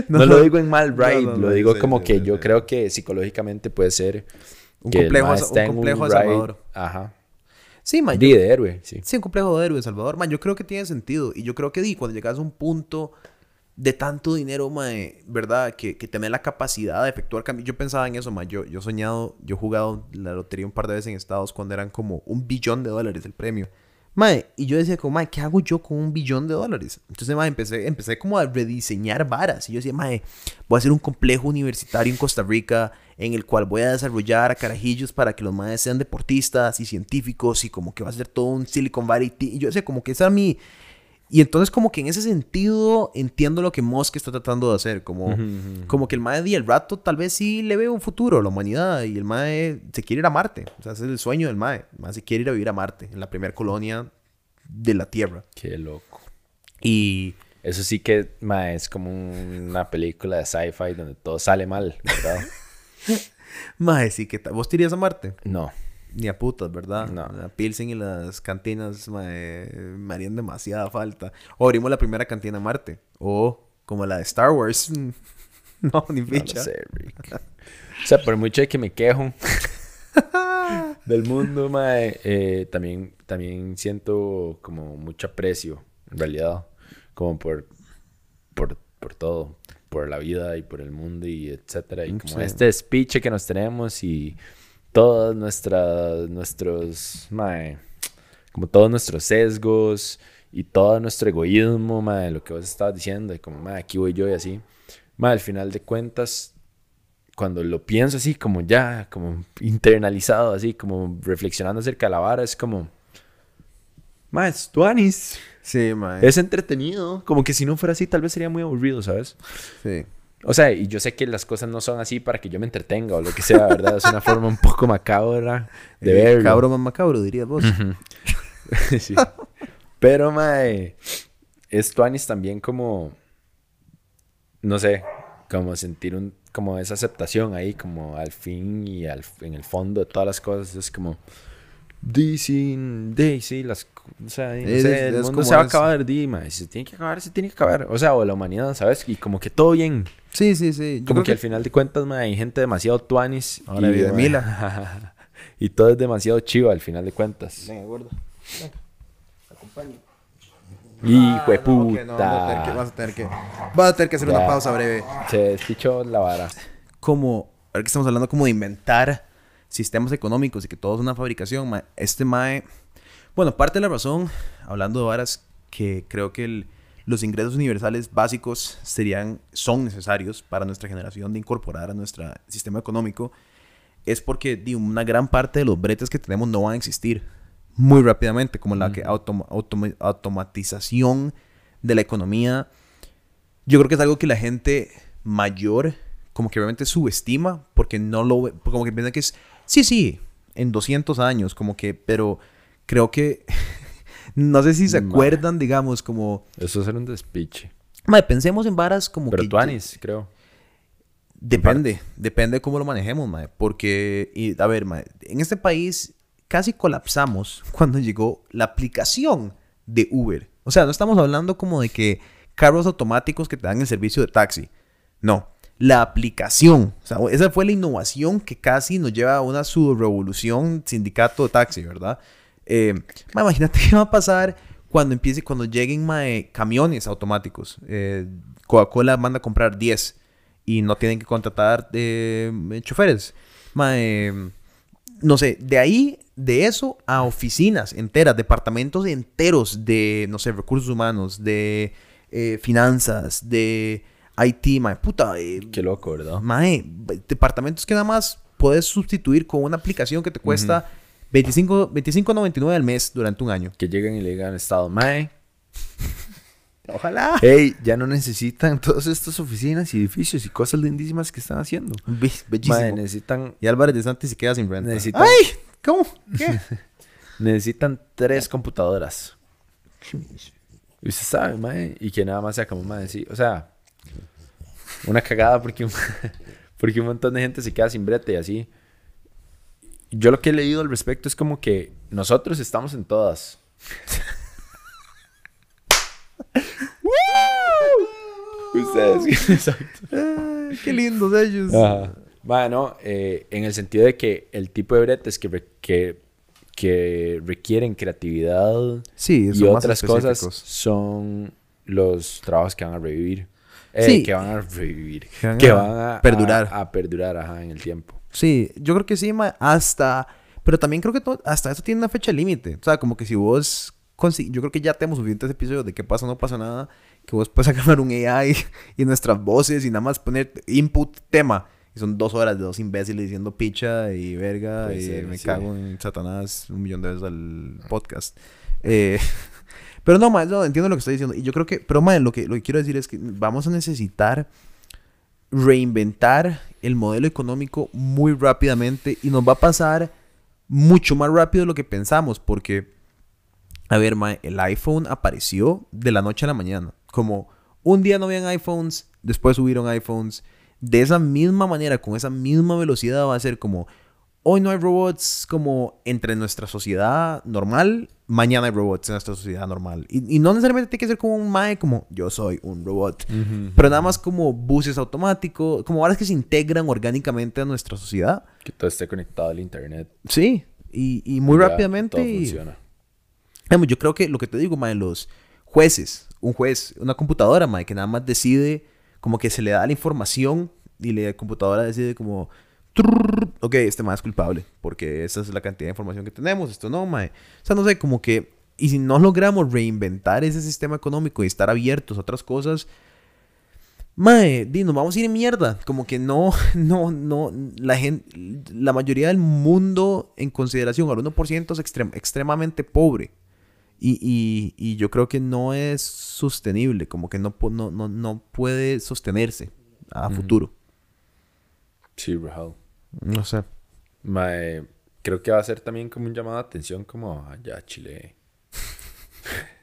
no, (laughs) No, lo digo en mal, right. no, no, lo digo sí, como sí, que sí, yo creo que psicológicamente puede ser Un que complejo, un complejo de ride- Salvador. Ajá. Sí. Di yo- de héroe, sí. Sí, un complejo de héroe de Salvador. Man, yo creo que tiene sentido. Y yo creo que di, cuando llegas a un punto de tanto dinero, mae, ¿verdad? Que, que tenés la capacidad de efectuar cambios. Yo pensaba en eso, mae. Yo, yo he soñado, yo he jugado la lotería un par de veces en Estados cuando eran como un billón de dólares el premio. Mae, y yo decía como, mae, ¿qué hago yo con un billón de dólares? Entonces, mae, empecé, empecé como a rediseñar varas. Y yo decía, mae, voy a hacer un complejo universitario en Costa Rica en el cual voy a desarrollar a carajillos para que los maes sean deportistas y científicos y como que va a ser todo un Silicon Valley. Y yo decía, como que esa era mi... Y entonces como que en ese sentido entiendo lo que Musk está tratando de hacer. Como, como que el mae y el rato tal vez sí le ve un futuro a la humanidad. Y el mae se quiere ir a Marte. O sea, ese es el sueño del mae. El mae se quiere ir a vivir a Marte. En la primera colonia de la Tierra. Qué loco. Y... Eso sí que ma, es como un- una película de sci-fi donde todo sale mal, ¿verdad? (laughs) Mae, sí que... ¿Vos te irías a Marte? no. Ni a putas, ¿verdad? No. La Pilsen y las cantinas mae, me harían demasiada falta. O abrimos la primera cantina en Marte. O como la de Star Wars. (laughs) no, ni No ficha. sé, Rick. O sea, por mucho que me quejo (laughs) del mundo, mae, eh, también, también siento como mucho aprecio, en realidad, como por, por, por todo, por la vida y por el mundo y etcétera. Y como Sí. este despiche que nos tenemos y todos nuestras, nuestros, mae, como todos nuestros sesgos y todo nuestro egoísmo, mae, lo que vos estabas diciendo, y como, mae, aquí voy yo y así. Mae, al final de cuentas, cuando lo pienso así, como ya, como internalizado, así, como reflexionando acerca de la vara, es como, mae, es tuanis. Sí, mae. Es entretenido. Como que si no fuera así, tal vez sería muy aburrido, ¿sabes? Sí. O sea, y yo sé que las cosas no son así para que yo me entretenga o lo que sea, ¿verdad? Es una forma un poco macabra de Eh, verlo. Cabro más macabro, dirías vos. (laughs) Sí. Pero, mae, es tuanis también como, no sé, como sentir un, como esa aceptación ahí, como al fin y al, en el fondo de todas las cosas, es como, di, sí, las, o sea, no Es- sé, el es mundo se va a acabar, di, mae, si se tiene que acabar, se tiene que acabar, o sea, o la humanidad, ¿sabes? Y como que todo bien, Sí, sí, sí. Yo como que, al final de cuentas, mae, hay gente demasiado tuanis. Ahora mae, Mila. (laughs) y todo es demasiado chivo al final de cuentas. Venga, gordo. Acompañe. Hijo de Ah, no, ok, no, puta. vas a tener que, vas a tener que, vas a tener que hacer una pausa breve. Se despichó la vara. Como, ahora que estamos hablando como de inventar sistemas económicos y que todo es una fabricación, este mae, bueno, parte de la razón, hablando de varas, que creo que el- los ingresos universales básicos serían, son necesarios para nuestra generación de incorporar a nuestro sistema económico, es porque di, una gran parte de los bretes que tenemos no van a existir muy rápidamente, como la que automa- automa- automatización de la economía. Yo creo que es algo que la gente mayor como que realmente subestima porque no lo ve, como que piensa que es sí, sí, en 200 años, como que, pero creo que (laughs) no sé si se acuerdan, digamos, como Eso será un despiche. Mae, pensemos en varas como Pero que tuanis, creo. Depende, depende de cómo lo manejemos, mae. Porque, y, a ver, mae, en este país casi colapsamos (laughs) cuando llegó la aplicación de Uber. O sea, no estamos hablando como de que carros automáticos que te dan el servicio de taxi. No, la aplicación. Esa fue la innovación que casi nos lleva a una subrevolución sindicato de taxi, ¿verdad? Eh, imagínate (laughs) qué va a pasar cuando empiece, cuando lleguen mae, camiones automáticos. Eh, Coca-Cola manda a comprar 10 y no tienen que contratar eh, choferes. No sé, de ahí, de eso a oficinas enteras, departamentos enteros de, no sé, recursos humanos, de eh, finanzas, de IT, mae, puta, eh, Qué loco, ¿verdad? mae, departamentos que nada más puedes sustituir con una aplicación que te cuesta 25 25.99 al mes durante un año. Que lleguen y le digan al Estado, Mae, (laughs) Ojalá. hey, ya no necesitan todas estas oficinas y edificios y cosas lindísimas que están haciendo. Be- bellísimo. Necesitan, Y Álvarez de Santi se queda sin renta. Necesitan- ¡Ay! ¿Cómo? ¿Qué? (laughs) necesitan tres computadoras. Y usted sabe, mae, y que nada más sea como, mae, sí. O sea, una cagada porque un, (laughs) porque un montón de gente se queda sin brete y así. Yo lo que he leído al respecto es como que nosotros estamos en todas. (laughs) Ustedes, (laughs) exacto. Ay, qué lindos ellos. Ajá. Bueno, eh, en el sentido de que el tipo de bretes que, re- que, que requieren creatividad Sí, y otras cosas son los trabajos que van a revivir. Eh, Sí. Que van a revivir. Que van Que a van a perdurar. A, a perdurar, ajá, en el tiempo. Sí, yo creo que sí, ma, hasta... Pero también creo que todo- hasta eso tiene una fecha límite. O sea, como que si vos... consi- Yo creo que ya tenemos suficientes episodios de qué pasa no pasa nada. Que vos puedes agarrar (laughs) un AI y nuestras voces y nada más poner input tema. Y son dos horas de dos imbéciles diciendo picha y verga Puede y ser, me sí. cago en Satanás un millón de veces al podcast. Eh, (laughs) Pero no, mae, no, entiendo lo que estoy diciendo. Y yo creo que, pero mae, lo que, lo que quiero decir es que vamos a necesitar reinventar el modelo económico muy rápidamente y nos va a pasar mucho más rápido de lo que pensamos porque, a ver, mae, el iPhone apareció de la noche a la mañana. Como un día no habían iPhones, después subieron iPhones. De esa misma manera, con esa misma velocidad va a ser como, hoy no hay robots como entre nuestra sociedad normal, mañana hay robots en nuestra sociedad normal. Y, y no necesariamente tiene que ser como un mae, como yo soy un robot, pero nada más como buses automáticos, como ahora que se integran orgánicamente a nuestra sociedad. Que todo esté conectado al internet. Sí, y, y muy Ya, rápidamente. Todo y- funciona. Yo creo que lo que te digo, mae, los jueces, un juez, una computadora, mae, que nada más decide, como que se le da la información y la computadora decide como, "Trrr, ok, este mae es culpable, porque esa es la cantidad de información que tenemos, esto no, mae. O sea, no sé, como que, y si no logramos reinventar ese sistema económico y estar abiertos a otras cosas, Mae, di, nos vamos a ir en mierda. Como que no, (laughs) no, no, la gente, la mayoría del mundo en consideración al 1% es extrem- extremadamente pobre. Y, y, y yo creo que no es sostenible, como que no, no, no, no puede sostenerse a futuro. Sí, real. No sé. Mae, creo que va a ser también como un llamado de atención como allá Chile. (laughs)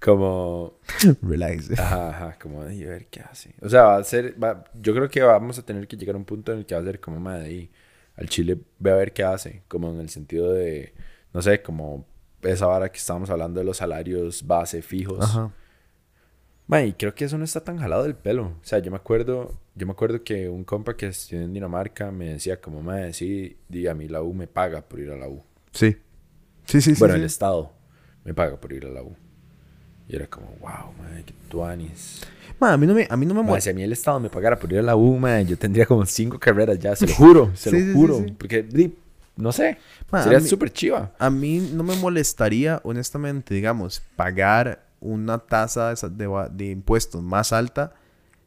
como, Relax. ajá, ajá, como a ver qué hace. O sea, va a ser, va- yo creo que vamos a tener que llegar a un punto en el que va a ser como, madre, ahí, al Chile ve a ver qué hace. Como en el sentido de, no sé, como esa vara que estábamos hablando de los salarios base fijos. Ajá. Mae, y creo que eso no está tan jalado del pelo. O sea, yo me acuerdo, yo me acuerdo que un compa que estudió en Dinamarca me decía como, mae, sí, di, a mí la U me paga por ir a la U. Sí. Sí, sí, sí. bueno, sí. el Estado me paga por ir a la U. Y era como, wow, mae, qué tuanis. Ma, a mí no me, a mí no me molesta. si a mí el Estado me pagara por ir a la U, mae, yo tendría como cinco carreras ya, se lo (laughs) juro, se Sí, lo sí, juro. Porque, di, no sé, Ma, sería súper chiva. A mí no me molestaría, honestamente, digamos, pagar una tasa de, de impuestos más alta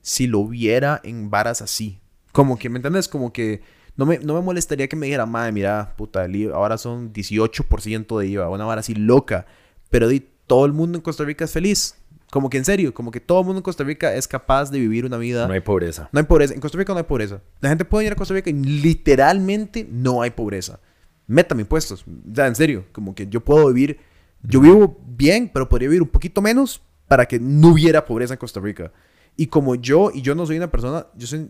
si lo viera en varas así. Como que, ¿me entiendes? Como que no me, no me molestaría que me dijera, madre, mira, puta, el IVA ahora son 18% de IVA, una vara así loca. Pero di, todo el mundo en Costa Rica es feliz. Como que en serio, como que todo el mundo en Costa Rica es capaz de vivir una vida No hay pobreza. no hay pobreza. En Costa Rica no hay pobreza. La gente puede ir a Costa Rica y literalmente no hay pobreza. Métame impuestos. O sea, en serio. Como que yo puedo vivir. Yo vivo bien, pero podría vivir un poquito menos para que no hubiera pobreza en Costa Rica. Y como yo, y yo no soy una persona, yo soy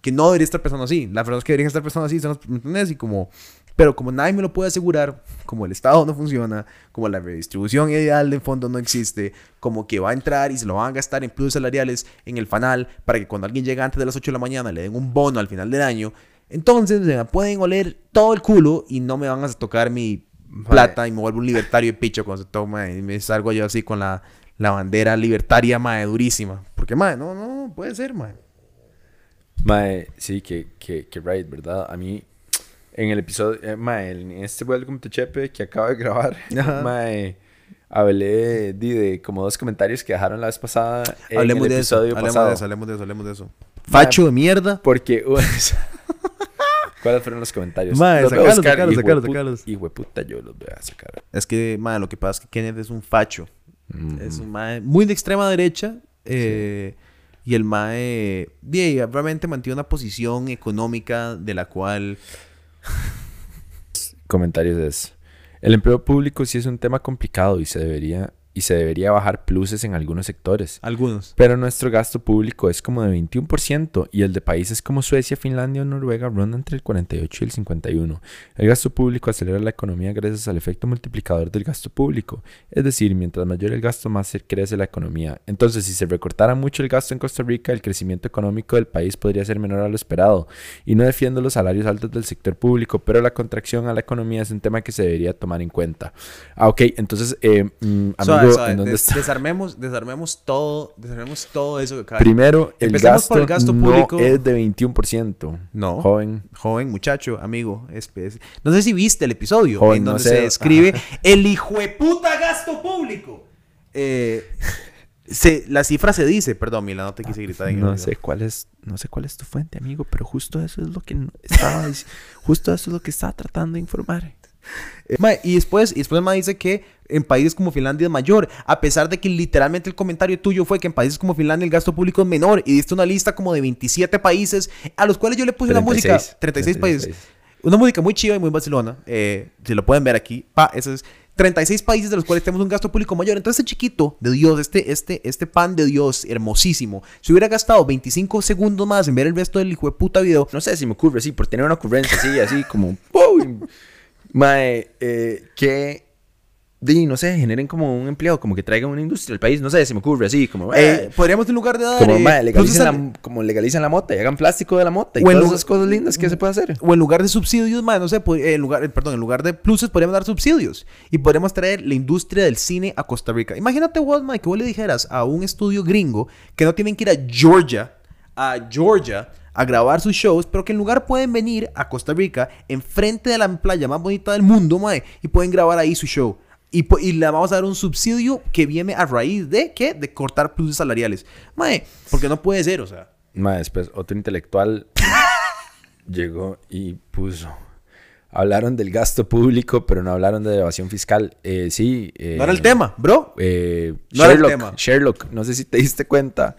que no debería estar pensando así. Las personas que deberían estar pensando así ¿me? Y como, pero como nadie me lo puede asegurar, como el Estado no funciona, como la redistribución ideal de fondo no existe, como que va a entrar y se lo van a gastar en plus salariales en el fanal para que cuando alguien llega antes de las 8 de la mañana le den un bono al final del año. Entonces pueden oler todo el culo y no me van a tocar mi plata y me vuelvo un libertario de picho cuando se toma y me salgo yo así con la, la bandera libertaria, mae, durísima. Porque, mae, no, no, puede ser, mae. Mae, sí, que, que, que right, ¿verdad? A mí, en el episodio, eh, mae, en este Welcome to Chepe que acabo de grabar, (laughs) mae, hablé di, de como dos comentarios que dejaron la vez pasada. en Hablemos el de eso, episodio hablemos pasado. de eso, hablemos de eso, hablemos de eso. Facho de mierda. Porque. (laughs) ¿Cuáles fueron los comentarios? A sacalos, sacalos, hijo de sacalos, sacalos. Hijo puta, yo los voy a sacar. Es que, mae, lo que pasa es que Kenneth es un facho. Mm. Es un mae muy de extrema derecha. eh, Y el mae, di, realmente mantiene una posición económica de la cual... (laughs) Comentarios es. El empleo público sí es un tema complicado y se debería y se debería bajar pluses en algunos sectores. Algunos. Pero nuestro gasto público es como de 21% y el de países como Suecia, Finlandia o Noruega ronda entre el 48 y el 51. El gasto público acelera la economía gracias al efecto multiplicador del gasto público. Es decir, mientras mayor el gasto, más se crece la economía. Entonces, si se recortara mucho el gasto en Costa Rica, el crecimiento económico del país podría ser menor a lo esperado. Y no defiendo los salarios altos del sector público, pero la contracción a la economía es un tema que se debería tomar en cuenta. Ah, ok, entonces, eh, mm, amigo, Suave, suave, ¿en dónde des- está? Desarmemos, desarmemos todo, desarmemos todo eso que acaba Primero, el gasto, por el gasto no público. es de 21%. No. Joven. Joven, muchacho, amigo. espe- No sé si viste el episodio Joven, en no donde sé. se describe el hijo de puta gasto público. Eh, se- la cifra se dice, perdón, Mila, no te quise gritar en No sé cuál es, no sé cuál es tu fuente, amigo, pero justo eso es lo que no- estaba, justo eso es lo que estaba tratando de informar. Eh, y después, y después me dice que en países como Finlandia es mayor, a pesar de que literalmente el comentario tuyo fue que en países como Finlandia el gasto público es menor y diste una lista como de 27 países a los cuales yo le puse la música, 36, 36 países. Una música muy chiva y muy Barcelona. Eh, si lo pueden ver aquí. Pa, eso es 36 países de los cuales tenemos un gasto público mayor. Entonces, este chiquito de Dios, este, este, este pan de Dios hermosísimo, si hubiera gastado 25 segundos más en ver el resto del hijo de puta video. No sé si me ocurre así, por tener una ocurrencia así, así como. (laughs) ¡pum! Mae, eh, que di, no sé, generen como un empleo, como que traigan una industria al país, no sé, se me ocurre así, como... Eh, podríamos en lugar de dar... Como, eh, la, como legalizan la mota y hagan plástico de la mota y todas esas cosas lindas que se puede hacer. O en lugar de subsidios, más, no sé, en lugar, perdón, en lugar de pluses podríamos dar subsidios y podríamos traer la industria del cine a Costa Rica. Imagínate vos, Mike, que vos le dijeras a un estudio gringo que no tienen que ir a Georgia, a Georgia, a grabar sus shows, pero que en lugar pueden venir a Costa Rica, enfrente de la playa más bonita del mundo, mae, y pueden grabar ahí su show. Y, y, le vamos a dar un subsidio que viene a raíz de qué? De cortar pluses salariales. Mae, porque no puede ser, o sea. Mae, después otro intelectual (laughs) llegó y puso. Hablaron del gasto público, pero no hablaron de evasión fiscal. Eh, sí. Eh, no era el tema, bro. Eh, no Sherlock, era el tema. Sherlock, no sé si te diste cuenta,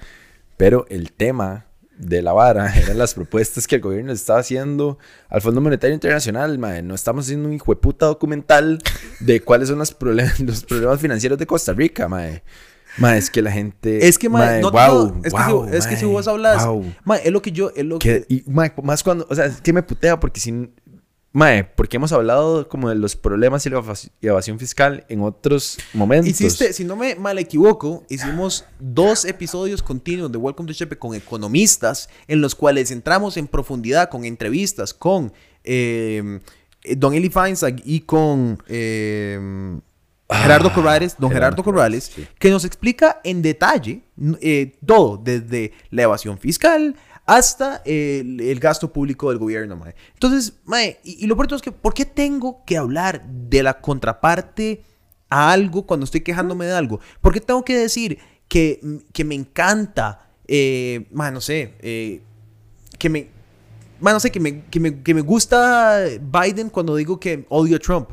pero el tema de la vara (laughs) eran las propuestas que el gobierno estaba haciendo al Fondo Monetario Internacional, mae. No estamos haciendo un hijo de puta documental de cuáles son los, problemas, (laughs) los problemas financieros de Costa Rica, mae. Mae, es que la gente. Es que, mae, no, wow, es, que, es que si vos hablas. Mae, es lo que yo. Es lo que, Y, mae, más cuando. O sea, es que me putea porque si Mae, porque hemos hablado como de los problemas y la evasión fiscal en otros momentos. Hiciste, si no me mal equivoco, hicimos dos episodios continuos de Welcome to Chepe con economistas en los cuales entramos en profundidad con entrevistas con eh, Don Eli Feinstein y con eh, Gerardo ah, Corrales, don Gerardo Corrales, que nos explica en detalle eh, todo, desde la evasión fiscal hasta el, gasto público del gobierno, mae. Entonces, mae, y, lo peor es que, ¿por qué tengo que hablar de la contraparte a algo cuando estoy quejándome de algo? ¿Por qué tengo que decir que, que me encanta, eh, no sé, eh, que me, no sé, que me, que, me, que me gusta Biden cuando digo que odio a Trump?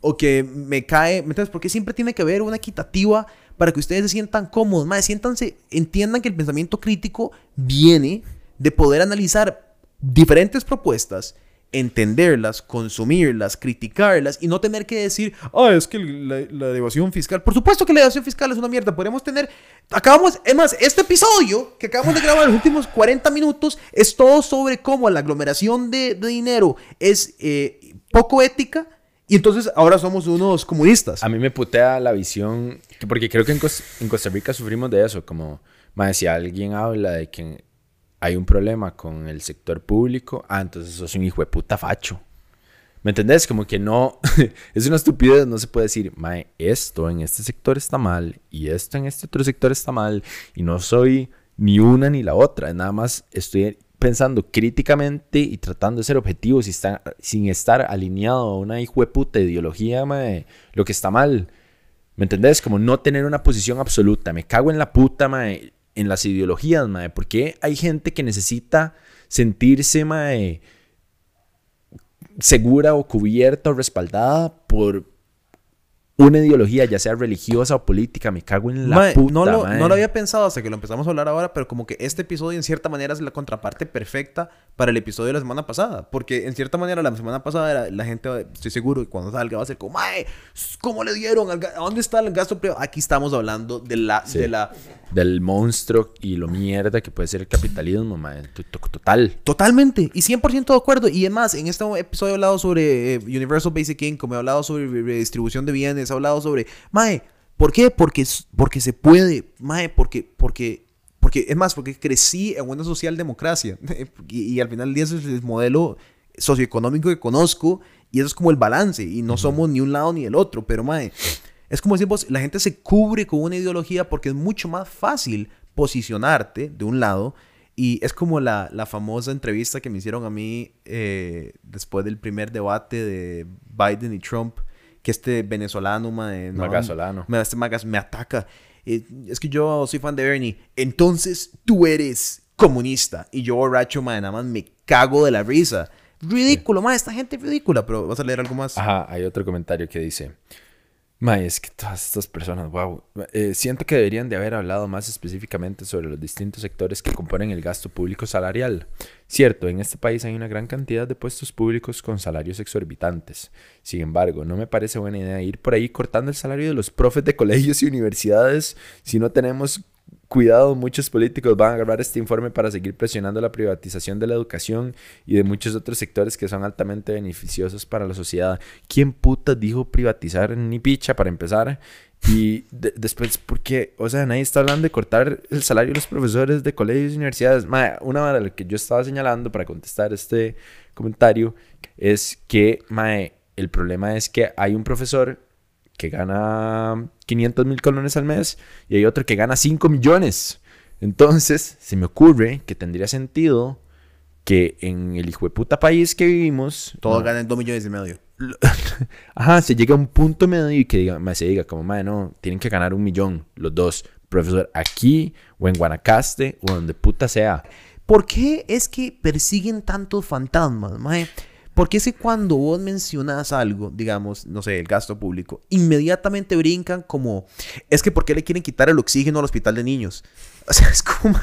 O que me cae, ¿me entiendes? Porque siempre tiene que haber una equitativa para que ustedes se sientan cómodos, mae, siéntanse, entiendan que el pensamiento crítico viene de poder analizar diferentes propuestas, entenderlas, consumirlas, criticarlas y no tener que decir, ah, es que la, la, fiscal. Por supuesto que la evasión fiscal es una mierda. Podemos tener. Acabamos. Es más, este episodio que acabamos de grabar los últimos 40 minutos es todo sobre cómo la aglomeración de, dinero es eh, poco ética. Y entonces ahora somos unos comunistas. A mí me putea la visión, porque creo que en, Costa, Rica sufrimos de eso, como, más si alguien habla de que hay un problema con el sector público, ah, entonces sos un hijo de puta facho. ¿Me entendés? Como que no, (laughs) es una estupidez, no se puede decir, mae, esto en este sector está mal y esto en este otro sector está mal y no soy ni una ni la otra, nada más estoy pensando críticamente y tratando de ser objetivo sin estar, alineado a una hijo de puta ideología, mae, lo que está mal. ¿Me entendés? Como no tener una posición absoluta. Me cago en la puta, mae en las ideologías, mae. Porque hay gente que necesita sentirse, mae, segura o cubierta o respaldada por una ideología, ya sea religiosa o política, me cago en la puta, no lo, no lo había pensado hasta que lo empezamos a hablar ahora, pero como que este episodio en cierta manera es la contraparte perfecta para el episodio de la semana pasada. Porque en cierta manera la semana pasada la gente, estoy seguro que cuando salga va a ser como, ¡ay! ¿Cómo le dieron? ¿A dónde está el gasto privado? Aquí estamos hablando de la, de la... Del monstruo y lo mierda que puede ser el capitalismo, mae. Total. Totalmente. Y 100% de acuerdo. Y además, en este episodio he hablado sobre eh, Universal Basic Income, he hablado sobre redistribución de bienes, he hablado sobre... Mae, ¿por qué? Porque, porque se puede. Mae, porque... porque porque, es más, porque crecí en una socialdemocracia. (laughs) y, y al final del día ese es el modelo socioeconómico que conozco. Y eso es como el balance. Y no somos ni un lado ni el otro. Pero, mae, es como decimos, la gente se cubre con una ideología porque es mucho más fácil posicionarte de un lado. Y es como la, la famosa entrevista que me hicieron a mí eh, después del primer debate de Biden y Trump. Que este venezolano, mae, no, Magasolano. Me, este magas me ataca es que yo soy fan de Bernie. Entonces tú eres comunista. Y yo borracho, nada más me cago de la risa. Ridículo, mae, esta gente es ridícula, pero vas a leer algo más. Ajá, hay otro comentario que dice, Mae, es que todas estas personas, wow, eh, siento que deberían de haber hablado más específicamente sobre los distintos sectores que componen el gasto público salarial. Cierto, en este país hay una gran cantidad de puestos públicos con salarios exorbitantes. Sin embargo, no me parece buena idea ir por ahí cortando el salario de los profes de colegios y universidades si no tenemos Cuidado, muchos políticos van a agarrar este informe para seguir presionando la privatización de la educación y de muchos otros sectores que son altamente beneficiosos para la sociedad. ¿Quién puta dijo privatizar ni picha para empezar? Y después, ¿por qué? O sea, nadie está hablando de cortar el salario de los profesores de colegios y universidades. una de las que yo estaba señalando para contestar este comentario es que, mae, el problema es que hay un profesor que gana 500 mil colones al mes y hay otro que gana 5 millones. Entonces, se me ocurre que tendría sentido que en el hijo de puta país que vivimos... Todos ganen 2 millones y medio. (laughs) Ajá, se llega a un punto medio y que diga, se diga como, madre, no, tienen que ganar un millón los dos. Profesor, aquí o en Guanacaste o donde puta sea. ¿Por qué es que persiguen tantos fantasmas, mae? Porque es que cuando vos mencionas algo, digamos, no sé, el gasto público, inmediatamente brincan como, es que ¿por qué le quieren quitar el oxígeno al hospital de niños? (laughs) O sea, es como,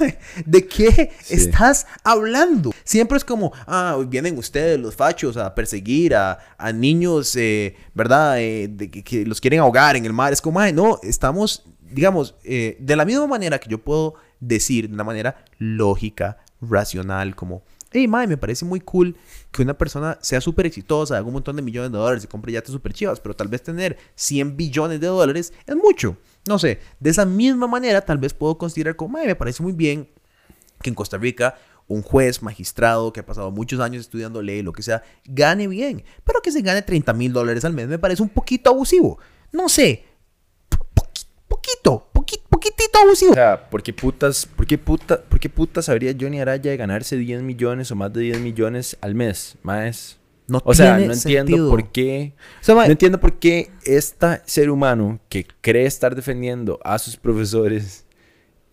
¿de qué estás hablando? Siempre es como, ah, vienen ustedes, los fachos, a perseguir a, niños, eh, ¿verdad? Eh, de, que, los quieren ahogar en el mar. Es como, no, estamos, digamos, eh, de la misma manera que yo puedo decir, de una manera lógica, racional, como, hey, mae, me parece muy cool que una persona sea súper exitosa, haga un montón de millones de dólares y compre yates súper chivas, pero tal vez tener 100 billones de dólares es mucho. No sé, de esa misma manera tal vez puedo considerar como, mae, me parece muy bien que en Costa Rica un juez magistrado que ha pasado muchos años estudiando ley, lo que sea, gane bien, pero que se gane 30 mil dólares al mes me parece un poquito abusivo. No sé, poquito, poquitito abusivo. O sea, ¿por qué putas, por qué puta, por qué putas sabría Johnny Araya de ganarse 10 millones o más de 10 millones al mes? Más. No o sea, no entiendo por qué. no entiendo por qué este ser humano que cree estar defendiendo a sus profesores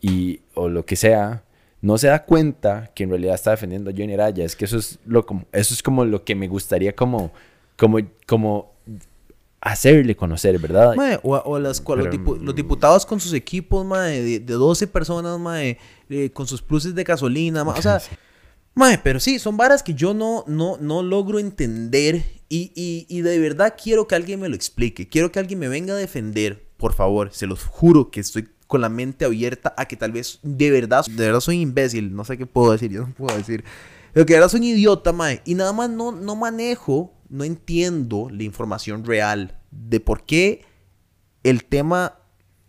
y o lo que sea, no se da cuenta que en realidad está defendiendo a Johnny Araya. Es que eso es lo como, eso es como lo que me gustaría como, como, como hacerle conocer, ¿verdad? o, las, los, los, diputados con sus equipos, mae, de, de 12 personas, mae, eh, con sus pluses de gasolina, o sea, (laughs) mae, pero sí, son varas que yo no, no, no logro entender y, y, y, de verdad quiero que alguien me lo explique, quiero que alguien me venga a defender, por favor, se los juro que estoy con la mente abierta a que tal vez de verdad, de verdad soy imbécil, no sé qué puedo decir, yo no puedo decir, pero que de verdad soy un idiota, mae, y nada más no, no manejo no entiendo la información real de por qué el tema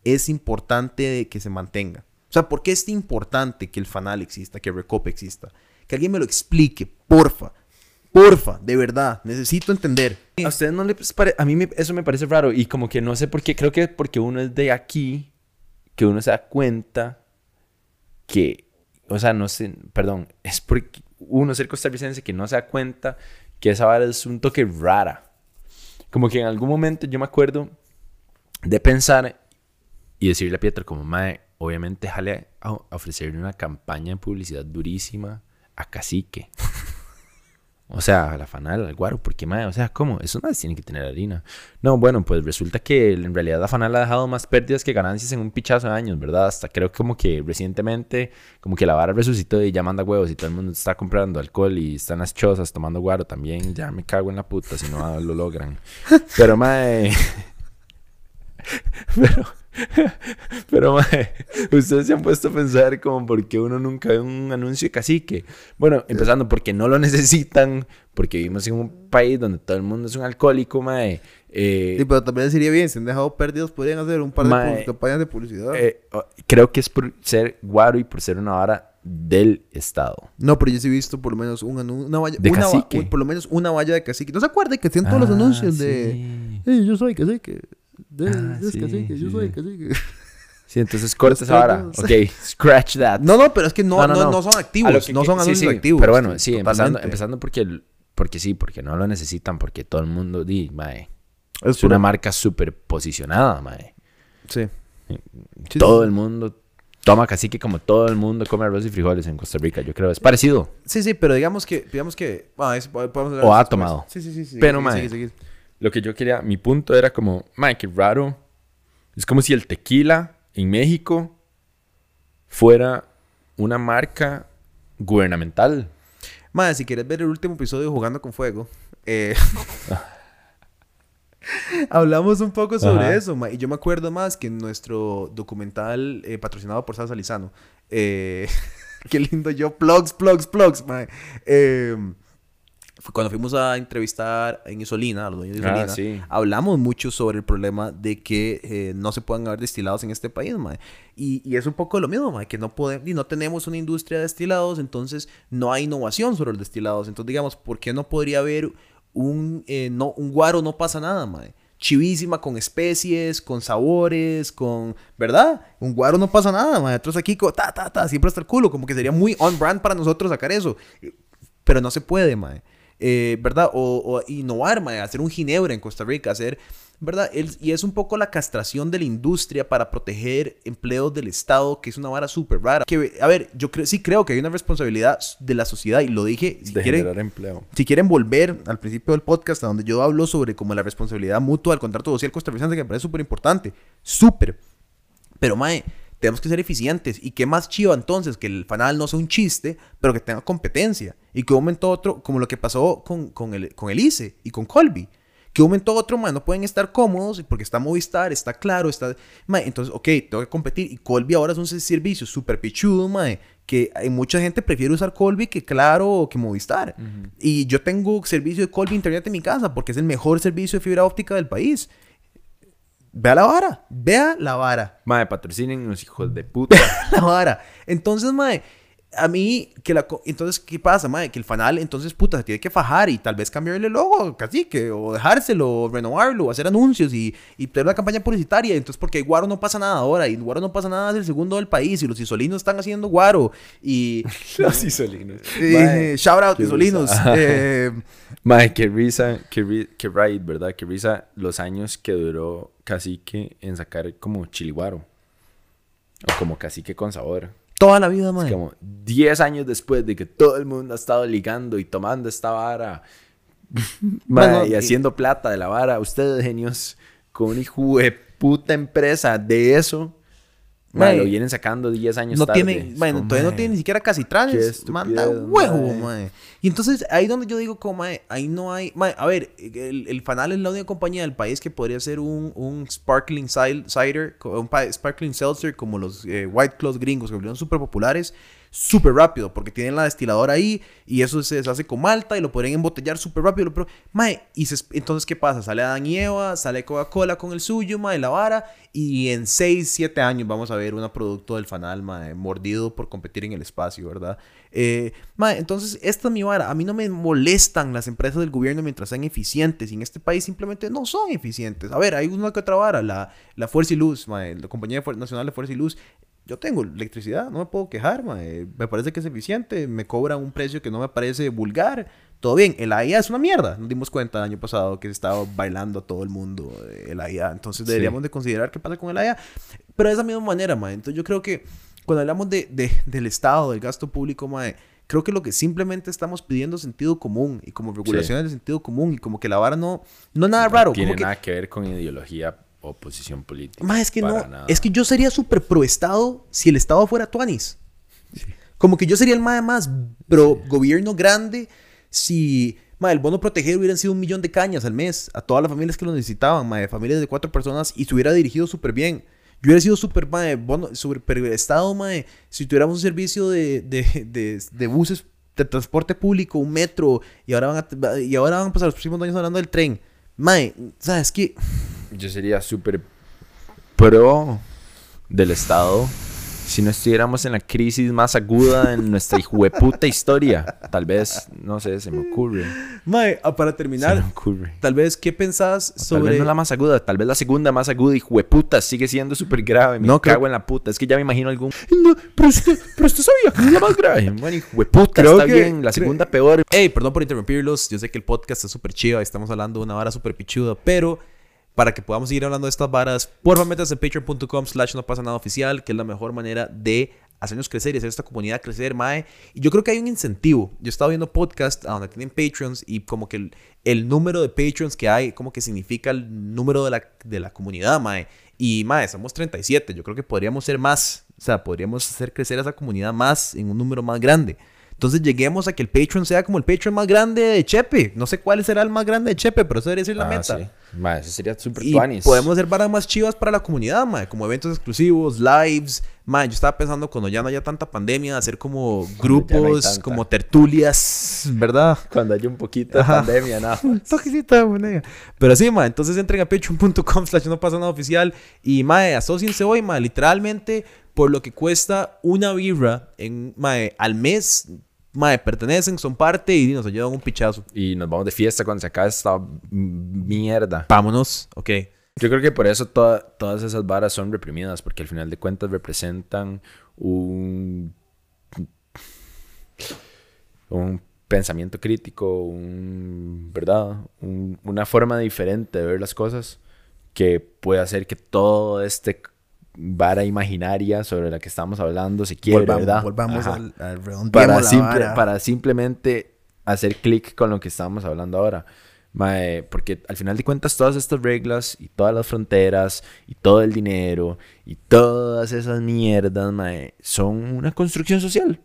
es importante de que se mantenga. O sea, ¿por qué es importante que el fanal exista, que Recope exista? Que alguien me lo explique, porfa. Porfa, de verdad, necesito entender. A ustedes no les parece, a mí eso me parece raro y como que no sé por qué, creo que porque uno es de aquí, que uno se da cuenta que, o sea, no sé, perdón, es porque uno ser costarricense que no se da cuenta que esa vara es un toque rara. Como que en algún momento yo me acuerdo de pensar y decirle a Pietro como, mae, obviamente jale a ofrecerle una campaña de publicidad durísima a Cacique. O sea, la fanal, al guaro, porque madre, o sea, ¿cómo? Eso más tiene que tener harina. No, bueno, pues resulta que en realidad la fanal ha dejado más pérdidas que ganancias en un pichazo de años, ¿verdad? Hasta creo que como que recientemente, como que la vara resucitó y ya manda huevos y todo el mundo está comprando alcohol y están las chozas tomando guaro también. Ya me cago en la puta si no (laughs) lo logran. Pero, madre. (laughs) Pero. Pero, mae, ustedes se han puesto a pensar como por qué uno nunca ve un anuncio de cacique. Bueno, empezando porque no lo necesitan, porque vivimos en un país donde todo el mundo es un alcohólico, mae. Eh, sí, pero también sería bien, si han dejado perdidos, podrían hacer un par de campañas de publicidad. Eh, creo que es por ser guaro y por ser una vara del Estado. No, pero yo sí he visto por lo menos un una valla de cacique. por lo menos una valla de cacique. ¿No se acuerda que tienen todos los ah, anuncios de yo soy cacique? De, ah, es cacique, yo soy cacique. Sí, entonces cortes ahora. Ok, scratch that. No, no, pero es que no, no, no, son activos. no son anuncios activos. Pero bueno, sí, empezando, empezando porque, porque sí, porque no lo necesitan, porque todo el mundo, di, mae. Es, es una marca súper posicionada, mae. Sí. Todo el mundo toma casi que como todo el mundo come arroz y frijoles en Costa Rica, yo creo. Es parecido. Sí, sí, pero digamos que, digamos que, ah, es- podemos O ha después. tomado. Sí, sí, sí. sí Pero, mae. Lo que yo quería, mi punto era como, mae, qué raro. Es como si el tequila en México fuera una marca gubernamental. Mae, si quieres ver el último episodio de Jugando con Fuego, eh, (laughs) hablamos un poco sobre Ajá. eso. Y yo me acuerdo más que en nuestro documental eh, patrocinado por Sasa Lizano. eh, (laughs) qué lindo yo, plugs, plugs, plugs. Cuando fuimos a entrevistar en Isolina, a los dueños de Ah, Isolina, sí. hablamos mucho sobre el problema de que eh, no se puedan haber destilados en este país, mae. Y, y es un poco lo mismo, mae, que no podemos, y no tenemos una industria de destilados, entonces no hay innovación sobre los destilados. Entonces, digamos, ¿por qué no podría haber un, eh, no, un guaro no pasa nada, mae? Chivísima con especies, con sabores, con... ¿Verdad? Un guaro no pasa nada, mae. Nosotros aquí, ta, ta, ta, siempre hasta el culo. Como que sería muy on-brand para nosotros sacar eso. Pero no se puede, mae. Eh, ¿Verdad? O, o innovar, mae. Hacer un ginebra en Costa Rica. Hacer... ¿Verdad? El- y es un poco la castración de la industria para proteger empleos del Estado, que es una vara súper rara. Que, a ver, yo creo, sí creo que hay una responsabilidad de la sociedad, y lo dije, si de quieren, generar empleo. si quieren volver al principio del podcast, a donde yo hablo sobre como la responsabilidad mutua del contrato social costarricense, que me parece súper importante. Súper. Pero, mae, tenemos que ser eficientes. ¿Y qué más chido entonces? Que el fanal no sea un chiste, pero que tenga competencia. Y que un momento otro, como lo que pasó con, con, el, con el ICE y con Colby. Que un momento otro, mae, no pueden estar cómodos porque está Movistar, está claro, está... Entonces, ok, tengo que competir. Y Colby ahora es un servicio súper pichudo. Que hay mucha gente prefiere usar Colby que Claro o que Movistar. Y yo tengo servicio de Colby Internet en mi casa porque es el mejor servicio de fibra óptica del país. Vea la vara, vea la vara. Mae, patrocinen los hijos de puta. (laughs) la vara. Entonces, mae, a mí, que la... Entonces, ¿qué pasa, mae? Que el fanal, entonces, puta, se tiene que fajar y tal vez cambiarle el logo, casi que, o dejárselo, o renovarlo, o hacer anuncios y, y tener una campaña publicitaria. Entonces, porque Guaro no pasa nada ahora, y Guaro no pasa nada es el segundo del país, y los isolinos están haciendo Guaro, y... (laughs) los isolinos. eh, shout out, qué isolinos. Eh, (laughs) Mae, qué risa, qué, ri- qué right, ¿verdad? Qué risa los años que duró Cacique en sacar como chiliguaro. O como Cacique con sabor. Toda la vida, mae. Como 10 años después de que todo el mundo ha estado ligando y tomando esta vara. (laughs) mae, Bueno, y y- haciendo plata de la vara. Ustedes, genios, con un hijo de puta empresa de eso. Mae, lo vienen sacando 10 años no tarde. tiene, bueno, como, todavía no tiene ni siquiera casi trans. Manda huevo, mae. Y entonces ahí donde yo digo, como, mae, ahí no hay. mae, a ver, el, el Fanal es la única compañía del país que podría ser un, un sparkling cider, un pa- sparkling seltzer como los eh, White Claws gringos que volvieron súper populares, súper rápido, porque tienen la destiladora ahí y eso se deshace con malta y lo podrían embotellar súper rápido. Pero, mae, y entonces, ¿qué pasa? Sale Adán y Eva, sale Coca-Cola con el suyo, mae, la vara, y en 6, 7 años vamos a ver un producto del fanal, mae, mordido por competir en el espacio, ¿verdad? Eh, entonces, esta es mi vara. A mí no me molestan las empresas del gobierno mientras sean eficientes, y en este país simplemente no son eficientes. A ver, hay una que otra vara, la, la Fuerza y Luz, mae, la Compañía Nacional de Fuerza y Luz. Yo tengo electricidad, no me puedo quejar, mae. me parece que es eficiente, me cobran un precio que no me parece vulgar. Todo bien, el AIA es una mierda. Nos dimos cuenta el año pasado que se estaba bailando a todo el mundo eh, el AIA. Entonces Sí. deberíamos de considerar qué pasa con el AIA. Pero de esa misma manera, mae. Entonces yo creo que cuando hablamos de, de- del Estado, del gasto público, mae, creo que lo que simplemente estamos pidiendo es sentido común y como regulaciones de sentido común y como que la vara no, no es nada raro. No tiene como que, nada que ver con ideología o posición política. Mae, es que para no, nada. es que yo sería súper pro Estado si el Estado fuera Tuanis. Como que yo sería el mae más pro gobierno grande si mae, el bono protegido hubieran sido un millón de cañas al mes a todas las familias que lo necesitaban, mae, familias de cuatro personas y se hubiera dirigido súper bien. Yo hubiera sido súper, mae, bono, súper Estado, mae, si tuviéramos un servicio de, de, de, de buses de transporte público, un metro, y ahora van a, y ahora van a pasar los próximos años hablando del tren. Mae, ¿sabes qué? Yo sería súper pro del Estado si no estuviéramos en la crisis más aguda en nuestra hijueputa historia. Tal vez, no sé, se me ocurre. Mae, ah, para Se me terminar, ocurre. Tal vez, ¿qué pensás Tal sobre...? vez no la más aguda, tal vez la segunda más aguda, hijueputa, sigue siendo súper grave. Me No, creo- cago en la puta. Es que ya me imagino algún. No, pero usted, pero usted sabía que es la más grave. (laughs) Bueno, hijueputa, Creo está que- bien. La segunda peor. Hey, perdón por interrumpirlos. Yo sé que el podcast es súper chido. Estamos hablando de una vara súper pichuda. Pero para que podamos seguir hablando de estas varas, por favor métanse en patreon.com slash no pasa nada oficial, que es la mejor manera de hacernos crecer y hacer esta comunidad crecer, mae. Y yo creo que hay un incentivo. Yo he estado viendo podcasts donde tienen Patreons y como que el, el número de Patreons que hay, como que significa el número de la, de la comunidad, mae. Y, mae, somos 37. Yo creo que podríamos ser más. O sea, podríamos hacer crecer a esa comunidad más en un número más grande. Entonces lleguemos a que el Patreon sea como el Patreon más grande de Chepe. No sé cuál será el más grande de Chepe, pero eso debería ser la Ah, meta. sí. Ma, eso sería súper tuanis. podemos hacer varas más chivas para la comunidad, mae, como eventos exclusivos, lives. Mae, yo estaba pensando cuando ya no haya tanta pandemia, hacer como grupos, como tertulias, ¿verdad? Cuando haya un poquito de Ajá. pandemia, no. (laughs) Un toquecito de moneda. Pero sí, mae, entonces entren a patreon.com slash no pasa nada oficial y mae, asociense hoy, mae, literalmente por lo que cuesta una birra en, mae, al mes, mae, pertenecen, son parte y nos ayudan un pichazo. Y nos vamos de fiesta cuando se acabe esta mierda. Vámonos, ok. Yo creo que por eso toda- todas esas varas son reprimidas, porque al final de cuentas representan un, un pensamiento crítico, un, ¿verdad? Un- una forma diferente de ver las cosas que puede hacer que todo este vara imaginaria sobre la que estamos hablando se quiebre, Volvamos, ¿verdad? volvamos Ajá. al, al para, simple- para simplemente hacer clic con lo que estamos hablando ahora. Mae, porque al final de cuentas todas estas reglas y todas las fronteras y todo el dinero y todas esas mierdas mae, son una construcción social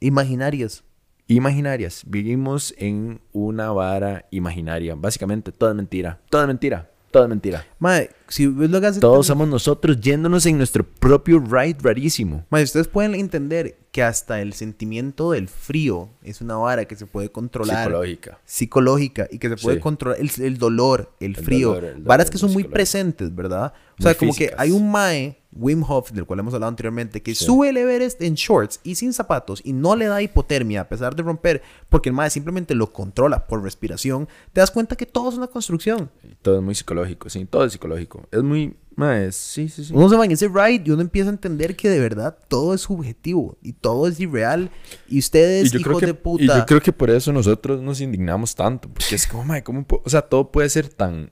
Imaginarias. imaginarias. Vivimos en una vara imaginaria. Básicamente todo es mentira. Todo es mentira. Todo mentira. Mae, si ves lo que hace Todos somos nosotros yéndonos en nuestro propio ride rarísimo. Mae, ustedes pueden entender que hasta el sentimiento del frío es una vara que se puede controlar. Psicológica. psicológica y que se puede Sí. controlar el, el dolor, el, El frío. dolor, el dolor Varas que son muy presentes, ¿verdad? O Muy sea, como físicas. que hay un Mae, Wim Hof, del cual hemos hablado anteriormente, que Sí. sube el Everest en shorts y sin zapatos y no le da hipotermia a pesar de romper, porque el Mae simplemente lo controla por respiración. Te das cuenta que todo es una construcción. Todo es muy psicológico, sí, todo es psicológico. Es muy... mae, sí, sí, sí. Uno se va en ese ride y uno empieza a entender que de verdad todo es subjetivo y todo es irreal. Y ustedes, hijos que, de puta. y yo creo que por eso nosotros nos indignamos tanto. Porque es como, (laughs) mae, ¿cómo O sea, todo puede ser tan...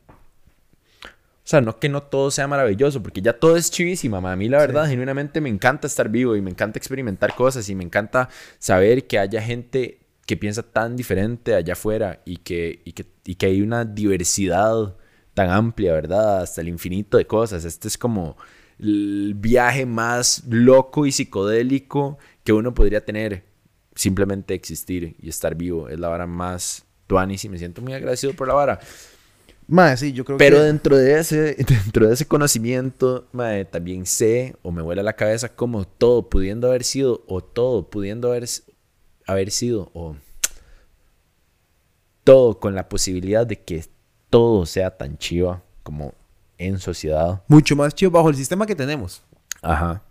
O sea, no que no todo sea maravilloso, porque ya todo es chivísima. A mí, la verdad, genuinamente me encanta estar vivo y me encanta experimentar cosas y me encanta saber que haya gente que piensa tan diferente allá afuera y que, y que, y que hay una diversidad tan amplia, ¿verdad? Hasta el infinito de cosas. Este es como el viaje más loco y psicodélico que uno podría tener. Simplemente existir y estar vivo. Es la vara más tuanis y me siento muy agradecido por la vara. Mae, sí, yo creo Pero que... dentro de ese, (laughs) dentro de ese conocimiento, mae, también sé o me vuela la cabeza como todo pudiendo haber sido o todo pudiendo haber, haber sido o todo con la posibilidad de que todo sea tan chiva como en sociedad. Mucho más chido bajo el sistema que tenemos. Ajá.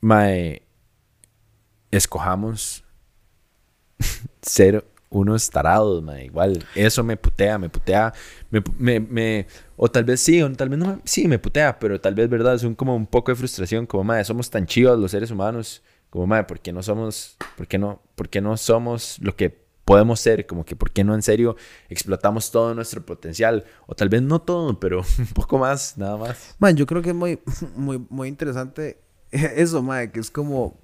Mae, escojamos (laughs) ser unos tarados, mae. Igual, eso me putea, me putea. Me, me, me- o tal vez sí, o tal vez no. Sí, me putea, pero tal vez, ¿verdad? Es un, como un poco de frustración. Como, mae, somos tan chivos los seres humanos. Como, mae, ¿por qué no somos, por qué no, por qué no somos lo que podemos ser? Como que, ¿por qué no en serio explotamos todo nuestro potencial? O tal vez no todo, pero (laughs) un poco más, nada más. Man, yo creo que es muy, (laughs) muy, muy interesante eso, mae, que es como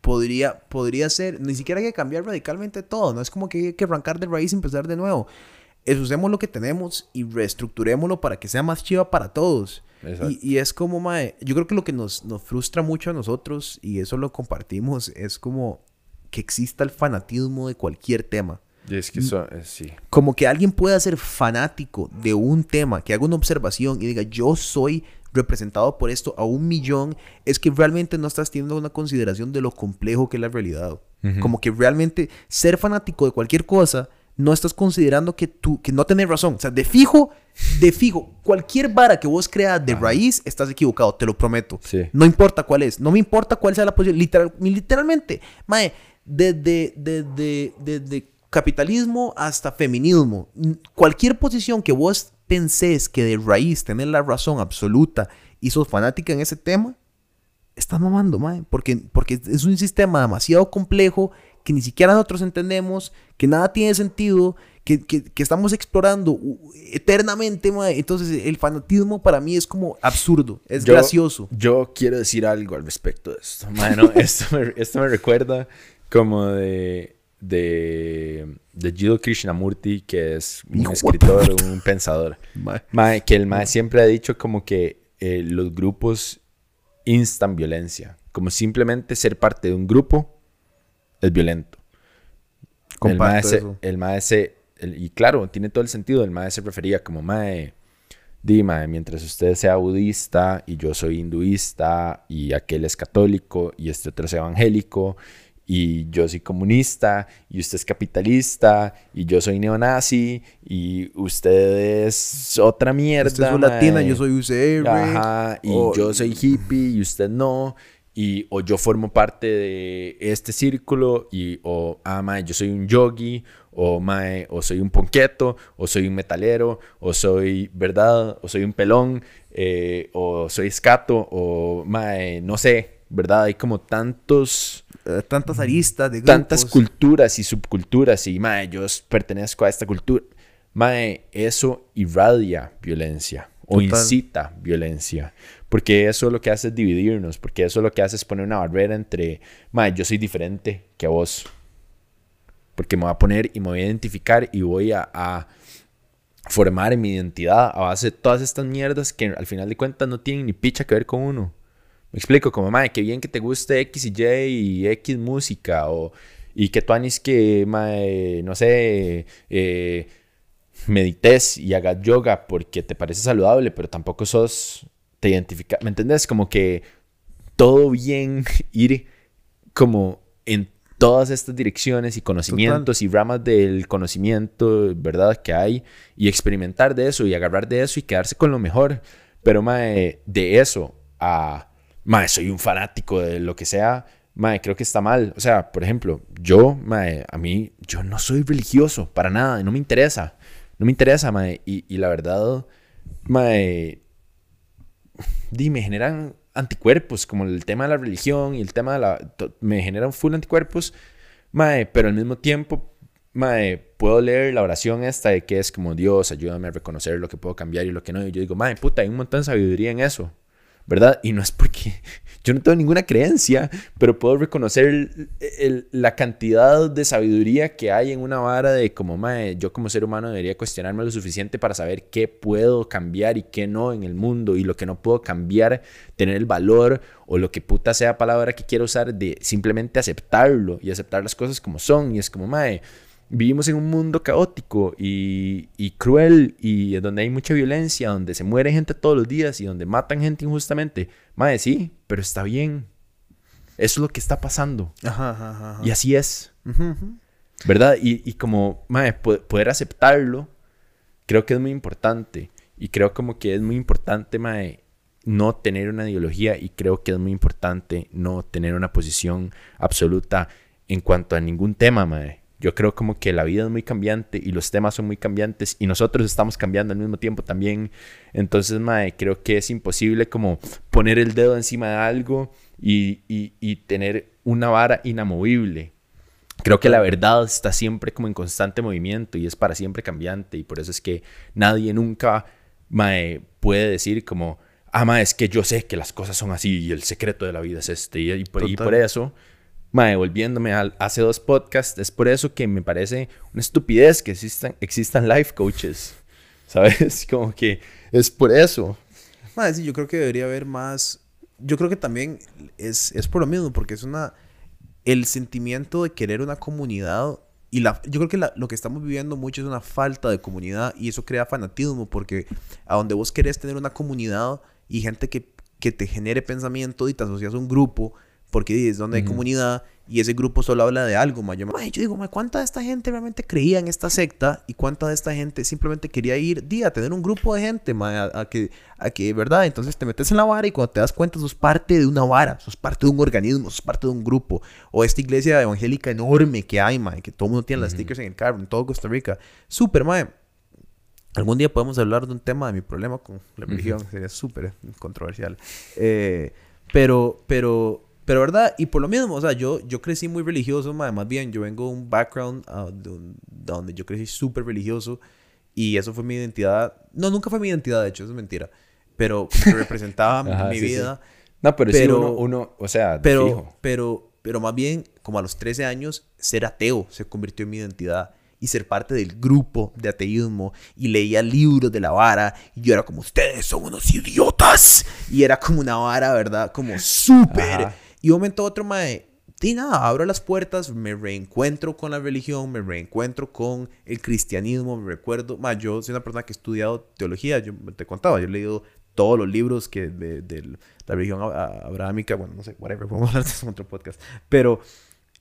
podría, podría ser, ni siquiera hay que cambiar radicalmente todo, no es como que hay que arrancar de raíz y empezar de nuevo. Es usemos lo que tenemos y reestructurémoslo para que sea más chiva para todos. Y, y es como, mae, yo creo que lo que nos, nos frustra mucho a nosotros, y eso lo compartimos, es como que exista el fanatismo de cualquier tema. Y es que eso, eh, sí. Como que alguien pueda ser fanático de un tema, que haga una observación y diga, yo soy representado por esto a un millón, es que realmente no estás teniendo una consideración de lo complejo que es la realidad. Ujú. Como que realmente ser fanático de cualquier cosa, no estás considerando que tú, que no tenés razón. O sea, de fijo, de fijo, cualquier vara que vos creas de raíz, estás equivocado, te lo prometo. Sí. No importa cuál es, no me importa cuál sea la posición, literal, literalmente, mae, desde, desde, desde capitalismo hasta feminismo, cualquier posición que vos pensés que de raíz tenés la razón absoluta y sos fanática en ese tema, estás mamando, mae, porque, porque es un sistema demasiado complejo que ni siquiera nosotros entendemos, que nada tiene sentido, que, que, que estamos explorando eternamente, mae. Entonces, el fanatismo para mí es como absurdo, es Yo- gracioso. Yo quiero decir algo al respecto de esto. Mano, (laughs) esto, me, esto me recuerda como de, de, de Jiddu Krishnamurti, que es un Hijo escritor, un pensador. Mae. Mae, que el Mae siempre ha dicho como que eh, los grupos instan violencia. Como simplemente ser parte de un grupo es violento. el Mae el Mae se- el- y claro, tiene todo el sentido. El Mae se refería como Mae. Di, mae, mientras usted sea budista y yo soy hinduista y aquel es católico y este otro es evangélico y yo soy comunista y usted es capitalista y yo soy neonazi y usted es otra mierda. Usted es una latina, yo soy UCR. Ajá, y o- yo soy hippie y usted no. Y, o yo formo parte de este círculo y o ah, mae, yo soy un yogi o mae, o soy un ponqueto o soy un metalero o soy verdad o soy un pelón eh, o soy escato o mae, no sé, verdad, hay como tantos eh, tantas aristas de tantas grupos. culturas y subculturas y mae, yo pertenezco a esta cultura. Mae, eso irradia violencia o Total. incita violencia, porque eso lo que hace es dividirnos, porque eso lo que hace es poner una barrera entre, mae, yo soy diferente que vos. Porque me voy a poner y me voy a identificar y voy a, a formar mi identidad a base de todas estas mierdas que al final de cuentas no tienen ni picha que ver con uno. Me explico, como, madre, qué bien que te guste X y Y y X música, o, y que tú anis que, mae, no sé, eh, medites y hagas yoga porque te parece saludable, pero tampoco sos, te identifica, ¿me entendés? Como que todo bien (laughs) ir como en todas estas direcciones y conocimientos y ramas del conocimiento, ¿verdad? Que hay y experimentar de eso y agarrar de eso y quedarse con lo mejor. Pero, mae, de eso a, mae, soy un fanático de lo que sea, mae, creo que está mal. O sea, por ejemplo, yo, mae, a mí, yo no soy religioso para nada, no me interesa. No me interesa, mae. Y, y la verdad, mae, me generan anticuerpos, como el tema de la religión y el tema de la... Me generan full anticuerpos, mae, pero al mismo tiempo, mae, puedo leer la oración esta de que es como Dios, ayúdame a reconocer lo que puedo cambiar y lo que no. Y yo digo, mae, puta, hay un montón de sabiduría en eso, ¿verdad? Y no es porque (laughs) yo no tengo ninguna creencia, pero puedo reconocer la cantidad de sabiduría que hay en una vara de como, mae, yo como ser humano debería cuestionarme lo suficiente para saber qué puedo cambiar y qué no en el mundo y lo que no puedo cambiar, tener el valor o lo que puta sea palabra que quiero usar de simplemente aceptarlo y aceptar las cosas como son y es como, mae, vivimos en un mundo caótico y, y cruel y donde hay mucha violencia, donde se muere gente todos los días y donde matan gente injustamente. Mae, sí, pero está bien. Eso es lo que está pasando. Ajá, ajá. Y así es. ¿verdad? Y, y como, po- poder aceptarlo, creo que es muy importante. Y creo como que es muy importante, mae, no tener una ideología y creo que es muy importante no tener una posición absoluta en cuanto a ningún tema, mae. Yo creo como que la vida es muy cambiante y los temas son muy cambiantes y nosotros estamos cambiando al mismo tiempo también. Entonces, mae, creo que es imposible como poner el dedo encima de algo y, y- y tener una vara inamovible. Creo que la verdad está siempre como en constante movimiento y es para siempre cambiante y por eso es que nadie nunca mae, puede decir como, ah, mae, es que yo sé que las cosas son así y el secreto de la vida es este y, y por, y por eso, mae, volviéndome al hace dos podcasts, es por eso que me parece una estupidez que existan, existan life coaches, (laughs) ¿sabes? (laughs) Como que es por eso. Mae, sí, yo creo que debería haber más. Yo creo que también es, es por lo mismo, porque es una. El sentimiento de querer una comunidad. Y la, yo creo que la- lo que estamos viviendo mucho es una falta de comunidad y eso crea fanatismo porque a donde vos querés tener una comunidad y gente que, que te genere pensamiento y te asocias a un grupo porque dices donde hay Ujú. comunidad y ese grupo solo habla de algo. ma. Yo, ma, yo digo, ma, ¿cuánta de esta gente realmente creía en esta secta y cuánta de esta gente simplemente quería ir día a tener un grupo de gente ma, a, a que, a que, ¿verdad? Entonces te metes en la vara y cuando te das cuenta sos parte de una vara, sos parte de un organismo, sos parte de un grupo. O esta iglesia evangélica enorme que hay, ma, que todo el mundo tiene las stickers en el carro, en todo Costa Rica. Súper, ma. Algún día podemos hablar de un tema de mi problema con la religión, sería súper controversial. Eh, pero, pero, Pero verdad, y por lo mismo, o sea, yo, yo crecí muy religioso, más bien, yo vengo de un background ah, de un- donde yo crecí súper religioso y eso fue mi identidad. No, nunca fue mi identidad, de hecho, eso es mentira. Pero representaba (laughs) Ajá, mi sí, sí. vida. No, pero, Pero- sí, uno, uno, o sea, de Pero, fijo. pero, pero más bien, como a los 13 años, ser ateo se convirtió en mi identidad. Y ser parte del grupo de ateísmo. Y leía libros de la vara. Y yo era como, ustedes son unos idiotas. Y era como una vara, ¿verdad? Como súper. Y un momento a otro, mae, di nada, abro las puertas, me reencuentro con la religión, me reencuentro con el cristianismo, me recuerdo, mae, yo soy una persona que he estudiado teología, yo te contaba, yo he leído todos los libros que de, de la religión abrahámica, bueno, no sé, whatever, (laughs) podemos hablar de eso en otro podcast, pero,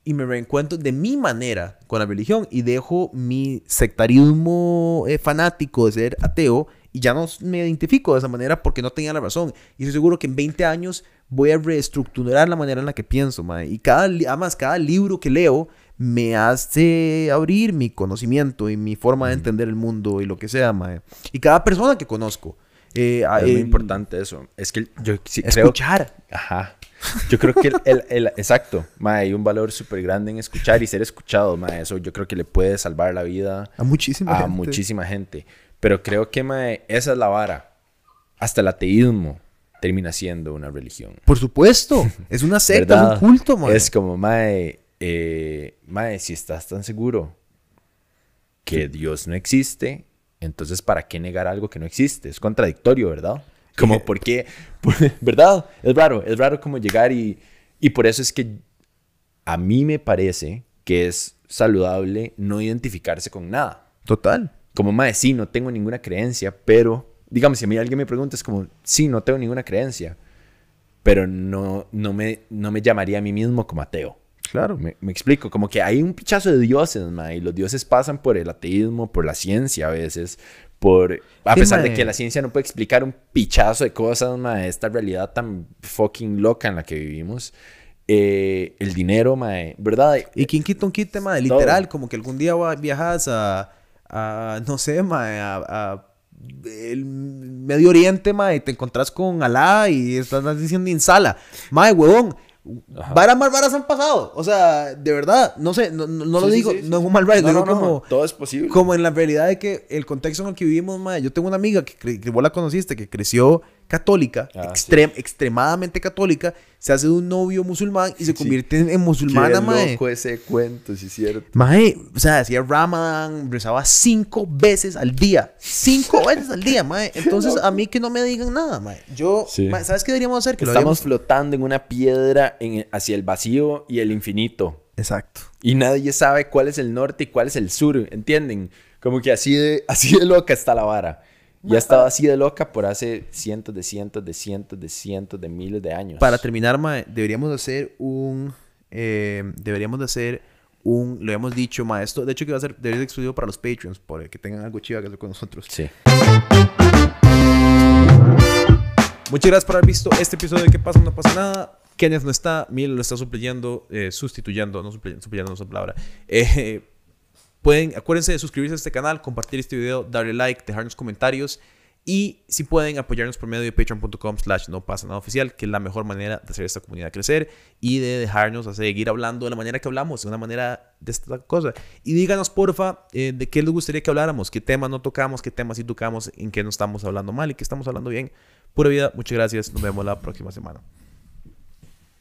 y me reencuentro de mi manera con la religión y dejo mi sectarismo eh, fanático de ser ateo y ya no me identifico de esa manera porque no tenía la razón. Y estoy seguro que en 20 años voy a reestructurar la manera en la que pienso, mae. Y cada, además, cada libro que leo me hace abrir mi conocimiento y mi forma de entender el mundo y lo que sea, mae. Y cada persona que conozco. eh, Es muy eh, importante eso. Es que yo sí creo... Escuchar. Ajá. Yo creo que el, el- el- exacto, mae, hay un valor súper grande en escuchar y ser escuchado, mae, eso yo creo que le puede salvar la vida A muchísima a gente. muchísima gente. Pero creo que, mae, esa es la vara. Hasta el ateísmo termina siendo una religión. Por supuesto. (laughs) Es una secta, ¿verdad? es un culto, mae. Es como, mae, eh, mae, si estás tan seguro que Dios no existe, entonces ¿para qué negar algo que no existe? Es contradictorio, ¿verdad? Como, ¿por qué? (laughs) ¿Verdad? Es raro, es raro como llegar y... Y por eso es que a mí me parece que es saludable no identificarse con nada. Total. Como, mae, sí, no tengo ninguna creencia, pero, digamos, si a mí alguien me pregunta, es como, sí, no tengo ninguna creencia, pero no, no, me, no me llamaría a mí mismo como ateo. Claro. Me, me explico, como que hay un pichazo de dioses, mae, y los dioses pasan por el ateísmo, por la ciencia a veces, por... A Sí, pesar de que la ciencia no puede explicar un pichazo de cosas, mae, esta realidad tan fucking loca en la que vivimos. Eh, el dinero, mae, ¿verdad? Y quien quita un quite, mae, Todo. literal, como que algún día viajas a, a no sé, mae, a, a el Medio Oriente, mae, y te encontrás con Alá y estás diciendo insala. Mae, huevón, Ajá. varas más raras han pasado. O sea, de verdad, no sé, no, no- no lo Sí, digo, sí, sí. no es un mal No, digo como... todo es posible. Como en la realidad de que el contexto en el que vivimos, mae, yo tengo una amiga que, que vos la conociste, que creció católica, Ah, extrem- extremadamente católica, se hace de un novio musulmán y se convierte en, en musulmana, Qué mae. loco ese cuento, sí es cierto. Mae, o sea, hacía Ramadan, rezaba cinco veces al día. Cinco (laughs) veces al día, mae. Entonces, a mí que no me digan nada, mae. Yo, Sí. mae, ¿sabes qué deberíamos hacer? Que Estamos flotando en una piedra en- hacia el vacío y el infinito. Exacto. Y nadie sabe cuál es el norte y cuál es el sur, ¿entienden? Como que así de, (laughs) así de loca está la vara. Y ha estado así de loca por hace cientos de cientos de cientos de cientos de miles de años. Para terminar, mae, deberíamos de hacer un... eh, deberíamos de hacer un... Lo habíamos dicho, mae. Esto, de hecho, que va a ser... Debería ser exclusivo para los Patreons, para que tengan algo chido que hacer con nosotros. Sí. Muchas gracias por haber visto este episodio de ¿Qué pasa? No pasa nada. Kenneth no está, Mil lo está supleyendo, eh, sustituyendo, no supleyendo, supleyendo no es palabra. Eh, pueden, acuérdense de suscribirse a este canal, compartir este video, darle like, dejarnos comentarios y si pueden apoyarnos por medio de patreon.com slash no pasa nada oficial, que es la mejor manera de hacer esta comunidad crecer y de dejarnos a seguir hablando de la manera que hablamos, de una manera de esta cosa. Y díganos, porfa, eh, de qué les gustaría que habláramos, qué temas no tocamos, qué temas sí tocamos, en qué no estamos hablando mal y qué estamos hablando bien. Pura vida, muchas gracias. Nos vemos la próxima semana.